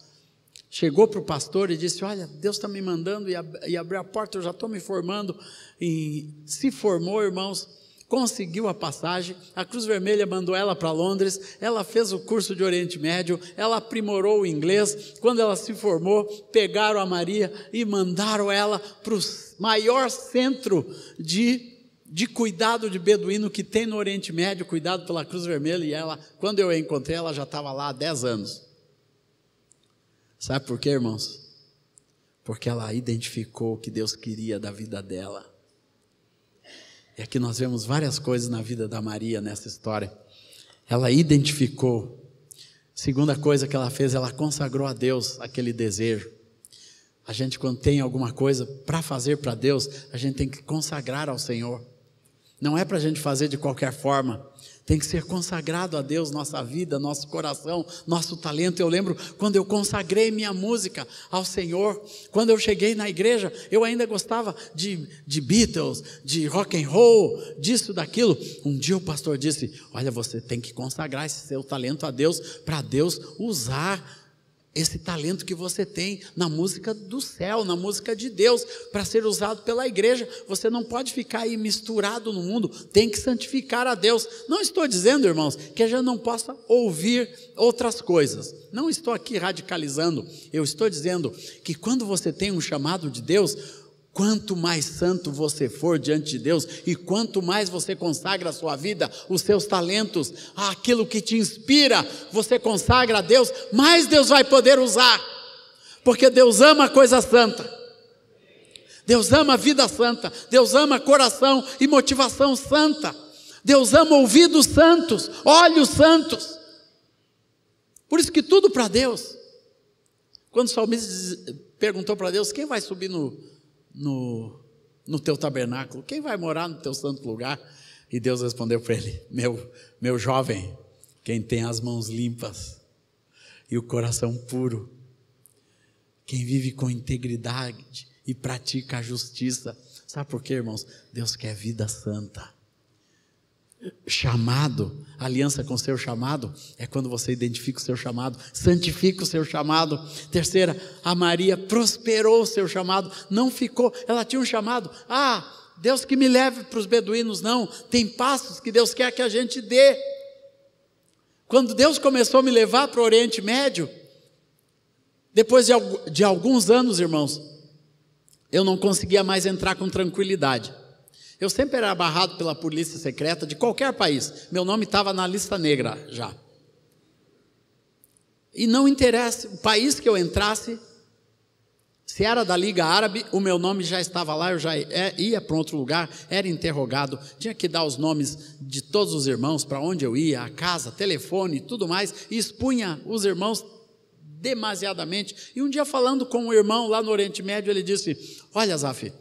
Chegou para o pastor e disse: Olha, Deus está me mandando e, ab e abriu a porta, eu já estou me formando. E se formou, irmãos, conseguiu a passagem. A Cruz Vermelha mandou ela para Londres. Ela fez o curso de Oriente Médio. Ela aprimorou o inglês. Quando ela se formou, pegaram a Maria e mandaram ela para o maior centro de de cuidado de beduíno que tem no Oriente Médio, cuidado pela Cruz Vermelha, e ela, quando eu a encontrei, ela já estava lá há 10 anos. Sabe por quê, irmãos? Porque ela identificou o que Deus queria da vida dela. E aqui nós vemos várias coisas na vida da Maria nessa história. Ela identificou. Segunda coisa que ela fez, ela consagrou a Deus aquele desejo. A gente, quando tem alguma coisa para fazer para Deus, a gente tem que consagrar ao Senhor. Não é para a gente fazer de qualquer forma. Tem que ser consagrado a Deus, nossa vida, nosso coração, nosso talento. Eu lembro quando eu consagrei minha música ao Senhor, quando eu cheguei na igreja, eu ainda gostava de, de Beatles, de rock and roll, disso, daquilo. Um dia o pastor disse: Olha, você tem que consagrar esse seu talento a Deus, para Deus usar esse talento que você tem na música do céu, na música de Deus, para ser usado pela igreja. Você não pode ficar aí misturado no mundo, tem que santificar a Deus. Não estou dizendo, irmãos, que a gente não possa ouvir outras coisas. Não estou aqui radicalizando. Eu estou dizendo que quando você tem um chamado de Deus, Quanto mais santo você for diante de Deus e quanto mais você consagra a sua vida, os seus talentos, aquilo que te inspira, você consagra a Deus, mais Deus vai poder usar, porque Deus ama a coisa santa. Deus ama a vida santa, Deus ama coração e motivação santa. Deus ama ouvidos santos, olhos santos. Por isso que tudo para Deus. Quando o salmista perguntou para Deus: quem vai subir no, no, no teu tabernáculo? Quem vai morar no teu santo lugar? E Deus respondeu para ele: meu, meu jovem, quem tem as mãos limpas e o coração puro, quem vive com integridade e pratica a justiça. Sabe por quê, irmãos? Deus quer vida santa chamado, aliança com o seu chamado, é quando você identifica o seu chamado, santifica o seu chamado. Terceira, a Maria prosperou o seu chamado, não ficou, ela tinha um chamado, ah, Deus que me leve para os beduínos, não, tem passos que Deus quer que a gente dê. Quando Deus começou a me levar para o Oriente Médio, depois de, de alguns anos, irmãos, eu não conseguia mais entrar com tranquilidade. Eu sempre era barrado pela polícia secreta de qualquer país. Meu nome estava na lista negra já. E não interessa o país que eu entrasse, se era da Liga Árabe, o meu nome já estava lá, eu já ia para outro lugar, era interrogado, tinha que dar os nomes de todos os irmãos, para onde eu ia, a casa, telefone tudo mais, e expunha os irmãos demasiadamente. E um dia, falando com um irmão lá no Oriente Médio, ele disse: Olha, Zaf,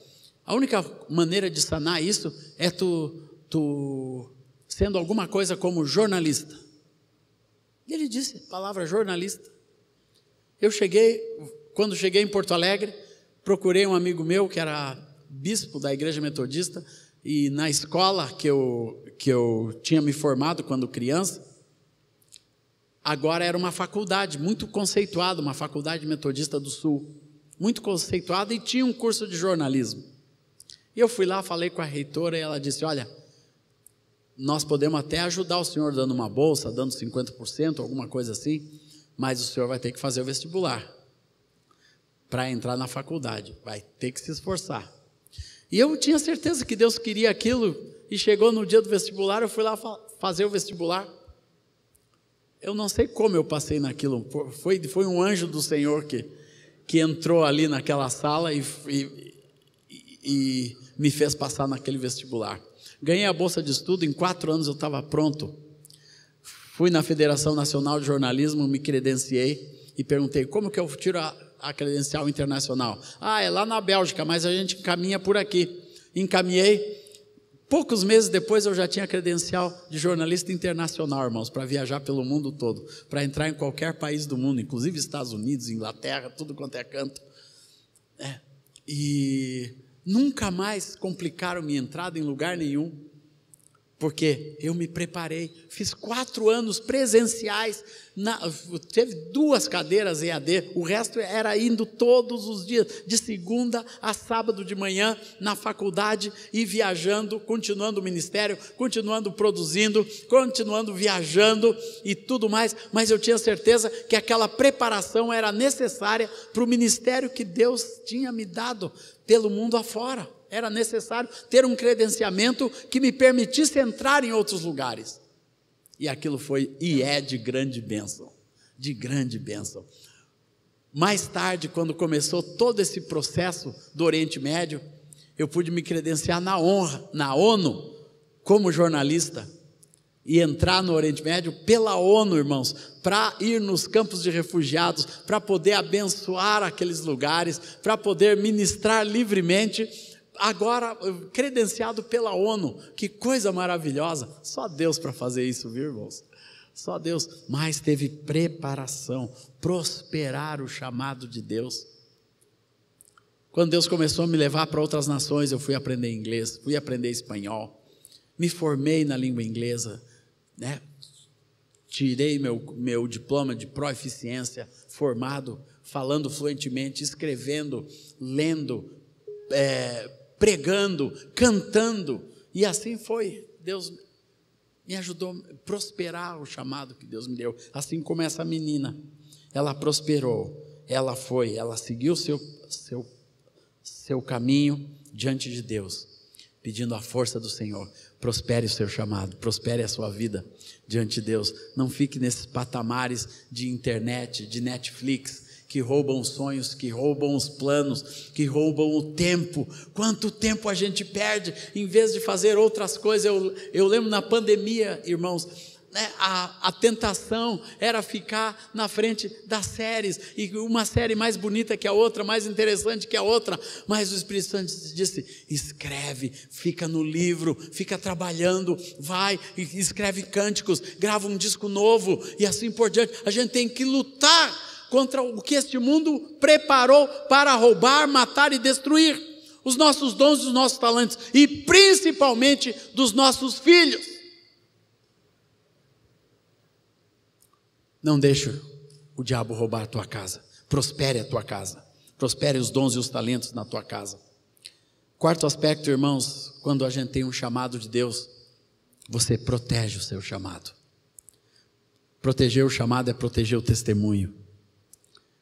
a única maneira de sanar isso é tu, tu sendo alguma coisa como jornalista. E ele disse, palavra jornalista. Eu cheguei, quando cheguei em Porto Alegre, procurei um amigo meu que era bispo da igreja metodista e na escola que eu, que eu tinha me formado quando criança, agora era uma faculdade muito conceituada, uma faculdade metodista do Sul, muito conceituada e tinha um curso de jornalismo. E eu fui lá, falei com a reitora e ela disse: Olha, nós podemos até ajudar o senhor dando uma bolsa, dando 50%, alguma coisa assim, mas o senhor vai ter que fazer o vestibular para entrar na faculdade, vai ter que se esforçar. E eu tinha certeza que Deus queria aquilo, e chegou no dia do vestibular, eu fui lá fazer o vestibular. Eu não sei como eu passei naquilo, foi, foi um anjo do Senhor que, que entrou ali naquela sala e, e, e me fez passar naquele vestibular. Ganhei a bolsa de estudo, em quatro anos eu estava pronto. Fui na Federação Nacional de Jornalismo, me credenciei e perguntei como que eu tiro a, a credencial internacional. Ah, é lá na Bélgica, mas a gente caminha por aqui. Encaminhei. Poucos meses depois eu já tinha credencial de jornalista internacional, irmãos, para viajar pelo mundo todo, para entrar em qualquer país do mundo, inclusive Estados Unidos, Inglaterra, tudo quanto é canto. É. E Nunca mais complicaram minha entrada em lugar nenhum. porque eu me preparei, fiz quatro anos presenciais, na, teve duas cadeiras EAD, o resto era indo todos os dias, de segunda a sábado de manhã, na faculdade e viajando, continuando o ministério, continuando produzindo, continuando viajando e tudo mais, mas eu tinha certeza que aquela preparação era necessária para o ministério que Deus tinha me dado pelo mundo afora era necessário ter um credenciamento que me permitisse entrar em outros lugares. E aquilo foi e é de grande bênção, de grande bênção. Mais tarde, quando começou todo esse processo do Oriente Médio, eu pude me credenciar na honra, na ONU, como jornalista e entrar no Oriente Médio pela ONU, irmãos, para ir nos campos de refugiados, para poder abençoar aqueles lugares, para poder ministrar livremente agora credenciado pela ONU. Que coisa maravilhosa. Só Deus para fazer isso, viu, irmãos? Só Deus. Mas teve preparação, prosperar o chamado de Deus. Quando Deus começou a me levar para outras nações, eu fui aprender inglês, fui aprender espanhol, me formei na língua inglesa, né? tirei meu, meu diploma de proeficiência, formado, falando fluentemente, escrevendo, lendo, é, pregando, cantando, e assim foi. Deus me ajudou a prosperar o chamado que Deus me deu, assim como essa menina. Ela prosperou, ela foi, ela seguiu seu seu seu caminho diante de Deus, pedindo a força do Senhor. Prospere o seu chamado, prospere a sua vida diante de Deus. Não fique nesses patamares de internet, de Netflix, que roubam sonhos, que roubam os planos, que roubam o tempo. Quanto tempo a gente perde em vez de fazer outras coisas? Eu, eu lembro na pandemia, irmãos, né, a, a tentação era ficar na frente das séries, e uma série mais bonita que a outra, mais interessante que a outra, mas o Espírito Santo disse: escreve, fica no livro, fica trabalhando, vai, escreve cânticos, grava um disco novo e assim por diante. A gente tem que lutar contra o que este mundo preparou para roubar, matar e destruir os nossos dons os nossos talentos, e principalmente dos nossos filhos. Não deixe o diabo roubar a tua casa. Prospere a tua casa. Prospere os dons e os talentos na tua casa. Quarto aspecto, irmãos, quando a gente tem um chamado de Deus, você protege o seu chamado. Proteger o chamado é proteger o testemunho.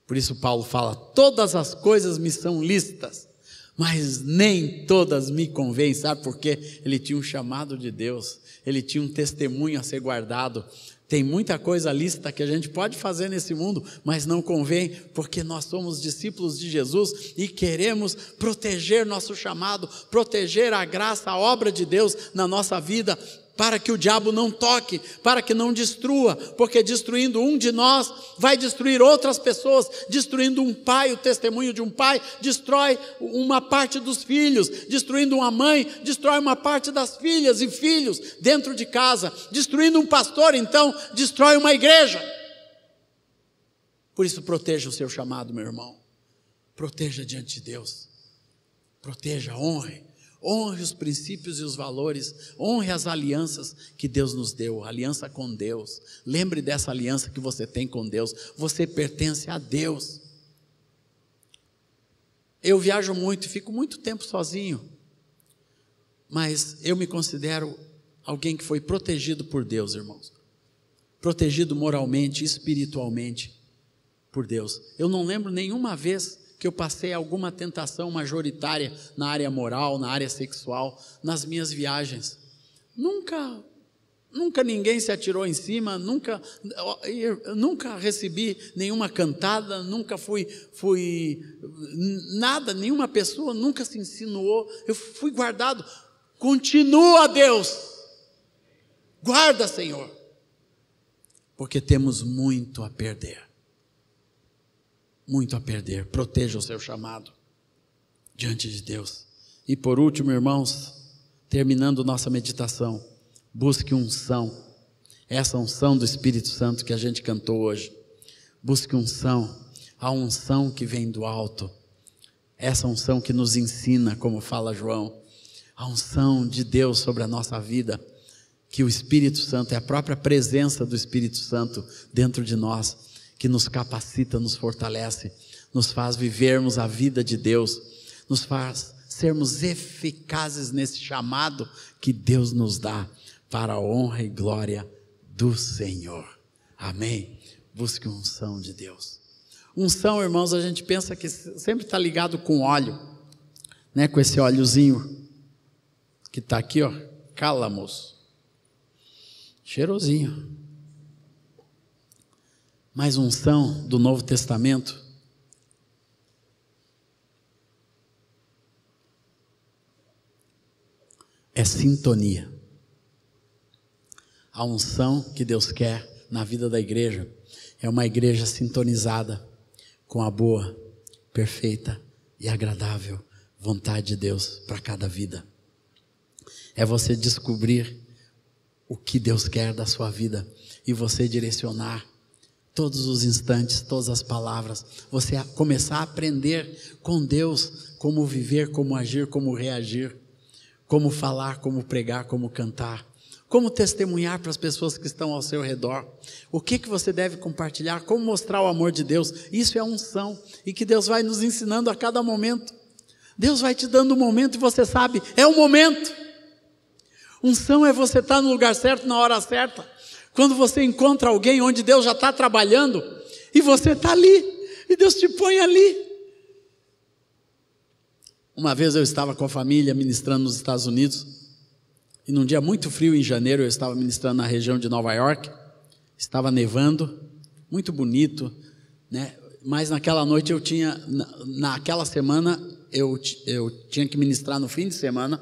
Por isso Paulo fala: todas as coisas me são lícitas, mas nem todas me convêm, sabe por quê? Ele tinha um chamado de Deus, ele tinha um testemunho a ser guardado. Tem muita coisa lícita que a gente pode fazer nesse mundo, mas não convém, porque nós somos discípulos de Jesus e queremos proteger nosso chamado, proteger a graça, a obra de Deus na nossa vida, para que o diabo não toque, para que não destrua, porque destruindo um de nós, vai destruir outras pessoas, destruindo um pai, o testemunho de um pai, destrói uma parte dos filhos, destruindo uma mãe, destrói uma parte das filhas e filhos dentro de casa, destruindo um pastor, então, destrói uma igreja. Por isso, proteja o seu chamado, meu irmão, proteja diante de Deus, proteja, honre Honre os princípios e os valores, honre as alianças que Deus nos deu, aliança com Deus. Lembre dessa aliança que você tem com Deus. Você pertence a Deus. Eu viajo muito, fico muito tempo sozinho, mas eu me considero alguém que foi protegido por Deus, irmãos. Protegido moralmente, espiritualmente por Deus. Eu não lembro nenhuma vez que eu passei alguma tentação majoritária na área moral, na área sexual, nas minhas viagens. Nunca, nunca ninguém se atirou em cima, nunca, nunca recebi nenhuma cantada, nunca fui, fui nada, nenhuma pessoa nunca se insinuou. Eu fui guardado. Continua, Deus. Guarda, Senhor. Porque temos muito a perder muito a perder. Proteja o seu chamado diante de Deus. E por último, irmãos, terminando nossa meditação, busque unção. Essa unção do Espírito Santo que a gente cantou hoje. Busque unção, a unção que vem do alto. Essa unção que nos ensina, como fala João, a unção de Deus sobre a nossa vida, que o Espírito Santo é a própria presença do Espírito Santo dentro de nós, que nos capacita, nos fortalece, nos faz vivermos a vida de Deus, nos faz sermos eficazes nesse chamado que Deus nos dá para a honra e glória do Senhor. Amém. Busque unção de Deus. Unção, irmãos, a gente pensa que sempre está ligado com óleo, né? Com esse óleozinho que está aqui, ó, cálamos, cheirosinho. Mas unção do Novo Testamento é sintonia. A unção que Deus quer na vida da igreja é uma igreja sintonizada com a boa, perfeita e agradável vontade de Deus para cada vida. É você descobrir o que Deus quer da sua vida e você direcionar todos os instantes, todas as palavras, você começar a aprender com Deus como viver, como agir, como reagir como falar, como pregar, como cantar, como testemunhar para as pessoas que estão ao seu redor, o que, que você deve compartilhar, como mostrar o amor de Deus. Isso é unção e que Deus vai nos ensinando a cada momento. Deus vai te dando um momento e você sabe, é o momento. Unção é você estar no lugar certo, na hora certa. Quando você encontra alguém onde Deus já está trabalhando e você está ali, e Deus te põe ali. Uma vez eu estava com a família ministrando nos Estados Unidos, e num dia muito frio em janeiro eu estava ministrando na região de Nova York, estava nevando, muito bonito, né? Mas naquela noite eu tinha, naquela semana eu, eu tinha que ministrar no fim de semana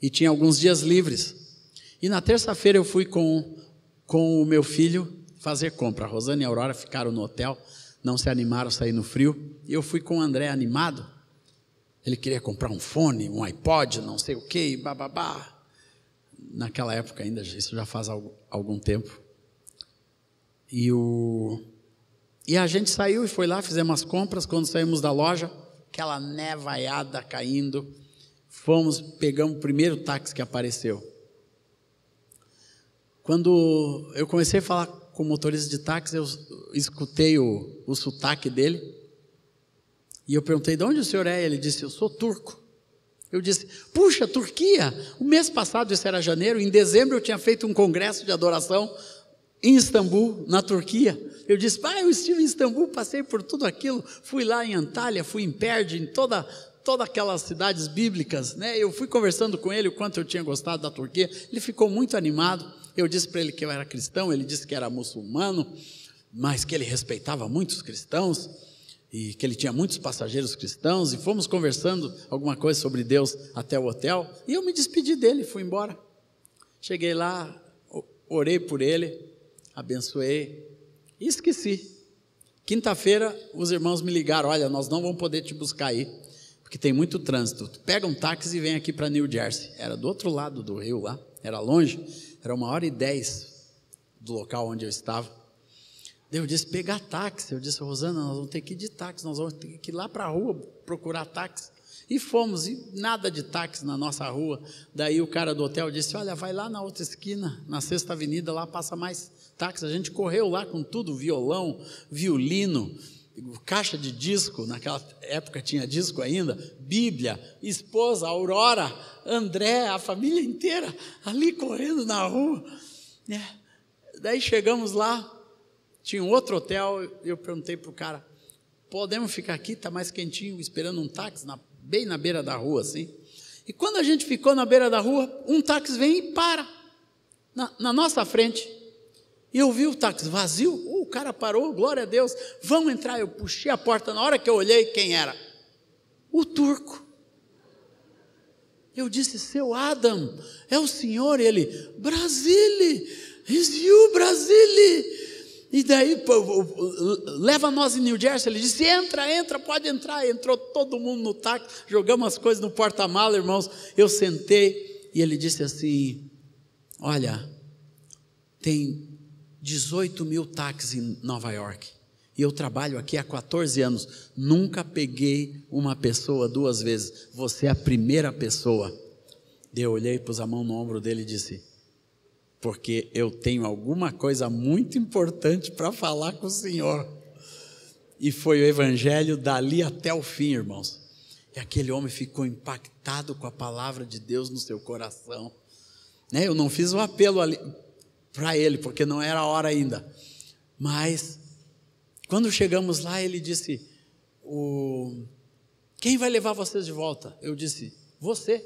e tinha alguns dias livres. E na terça-feira eu fui com, com o meu filho fazer compra. Rosana e Aurora ficaram no hotel, não se animaram a sair no frio. E eu fui com o André animado. Ele queria comprar um fone, um iPod, não sei o que, bababá. Naquela época ainda, isso já faz algum tempo. E, o, e a gente saiu e foi lá, fizemos as compras. Quando saímos da loja, aquela nevaiada caindo, fomos, pegamos o primeiro táxi que apareceu. Quando eu comecei a falar com o motorista de táxi, eu escutei o, o sotaque dele. E eu perguntei, de onde o senhor é? Ele disse, eu sou turco. Eu disse, puxa, Turquia, o mês passado, isso era janeiro, em dezembro eu tinha feito um congresso de adoração em Istambul, na Turquia. Eu disse, pai, eu estive em Istambul, passei por tudo aquilo, fui lá em Antália, fui em Perde, em toda, todas aquelas cidades bíblicas, né? Eu fui conversando com ele o quanto eu tinha gostado da Turquia, ele ficou muito animado. Eu disse para ele que eu era cristão, ele disse que era muçulmano, mas que ele respeitava muitos cristãos e que ele tinha muitos passageiros cristãos, e fomos conversando alguma coisa sobre Deus até o hotel, e eu me despedi dele, fui embora. Cheguei lá, orei por ele, abençoei e esqueci. Quinta-feira, os irmãos me ligaram: Olha, nós não vamos poder te buscar aí, porque tem muito trânsito. Pega um táxi e vem aqui para New Jersey. Era do outro lado do rio lá, era longe, era uma hora e dez do local onde eu estava. Eu disse, pegar táxi. Eu disse, Rosana, nós vamos ter que ir de táxi, nós vamos ter que ir lá para a rua procurar táxi. E fomos, e nada de táxi na nossa rua. Daí o cara do hotel disse: Olha, vai lá na outra esquina, na Sexta Avenida, lá passa mais táxi. A gente correu lá com tudo: violão, violino, caixa de disco. Naquela época tinha disco ainda, Bíblia, esposa, Aurora, André, a família inteira ali correndo na rua. É. Daí chegamos lá, tinha um outro hotel, eu perguntei para o cara, podemos ficar aqui, está mais quentinho, esperando um táxi, na, bem na beira da rua, assim. E quando a gente ficou na beira da rua, um táxi vem e para, na, na nossa frente. E eu vi o táxi vazio, uh, o cara parou, glória a Deus, vamos entrar. Eu puxei a porta, na hora que eu olhei, quem era? O turco. Eu disse, seu Adam, é o senhor? Ele, Brasile, is you, Brasile? E daí, leva nós em New Jersey. Ele disse: entra, entra, pode entrar. Entrou todo mundo no táxi, jogamos as coisas no porta-mala, irmãos. Eu sentei e ele disse assim: Olha, tem 18 mil táxis em Nova York. E eu trabalho aqui há 14 anos. Nunca peguei uma pessoa duas vezes. Você é a primeira pessoa. Eu olhei, pus a mão no ombro dele e disse: porque eu tenho alguma coisa muito importante para falar com o Senhor. E foi o evangelho dali até o fim, irmãos. E aquele homem ficou impactado com a palavra de Deus no seu coração. Né? Eu não fiz o apelo para ele, porque não era a hora ainda. Mas, quando chegamos lá, ele disse: o... Quem vai levar vocês de volta? Eu disse: Você.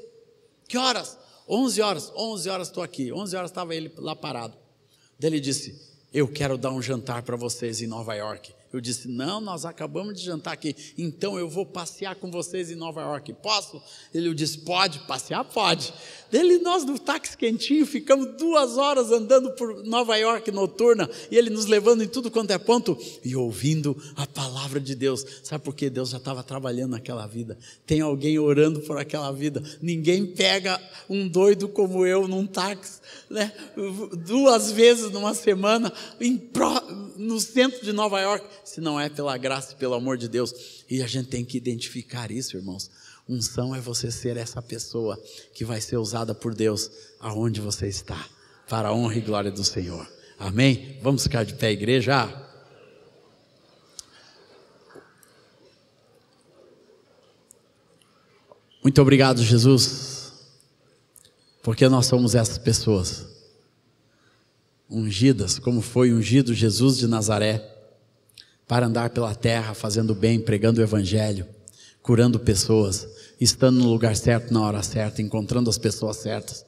Que horas? 11 horas. 11 horas estou aqui. 11 horas estava ele lá parado. Daí ele disse: Eu quero dar um jantar para vocês em Nova York. Eu disse: Não, nós acabamos de jantar aqui, então eu vou passear com vocês em Nova York. Posso? Ele disse: Pode, passear pode. Dele, nós no táxi quentinho, ficamos duas horas andando por Nova York noturna, e ele nos levando em tudo quanto é ponto e ouvindo a palavra de Deus. Sabe por quê? Deus já estava trabalhando naquela vida. Tem alguém orando por aquela vida. Ninguém pega um doido como eu num táxi, né? duas vezes numa semana, no centro de Nova York se não é pela graça e pelo amor de Deus. E a gente tem que identificar isso, irmãos. Unção é você ser essa pessoa que vai ser usada por Deus aonde você está, para a honra e glória do Senhor. Amém? Vamos ficar de pé, igreja? Muito obrigado, Jesus, porque nós somos essas pessoas ungidas, como foi ungido Jesus de Nazaré para andar pela terra fazendo bem, pregando o Evangelho, curando pessoas, estando no lugar certo na hora certa, encontrando as pessoas certas.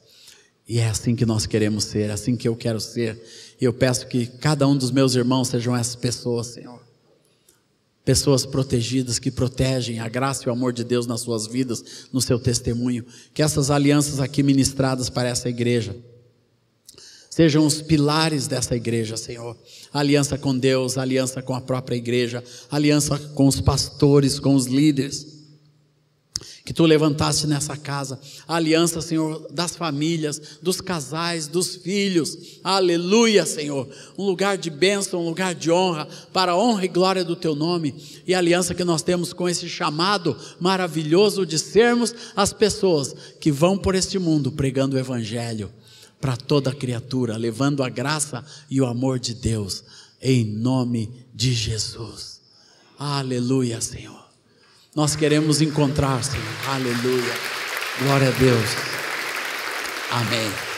E é assim que nós queremos ser, é assim que eu quero ser. E eu peço que cada um dos meus irmãos sejam essas pessoas, Senhor. Pessoas protegidas que protegem a graça e o amor de Deus nas suas vidas, no seu testemunho. Que essas alianças aqui ministradas para essa igreja sejam os pilares dessa igreja, Senhor. aliança com Deus, aliança com a própria igreja, aliança com os pastores, com os líderes. Que tu levantaste nessa casa, aliança, Senhor, das famílias, dos casais, dos filhos, aleluia, Senhor, um lugar de bênção, um lugar de honra, para a honra e glória do teu nome, e a aliança que nós temos com esse chamado maravilhoso de sermos as pessoas que vão por este mundo pregando o Evangelho, para toda criatura, levando a graça e o amor de Deus, em nome de Jesus. Aleluia, Senhor. Nós queremos encontrar, Senhor. Aleluia. Glória a Deus. Amém.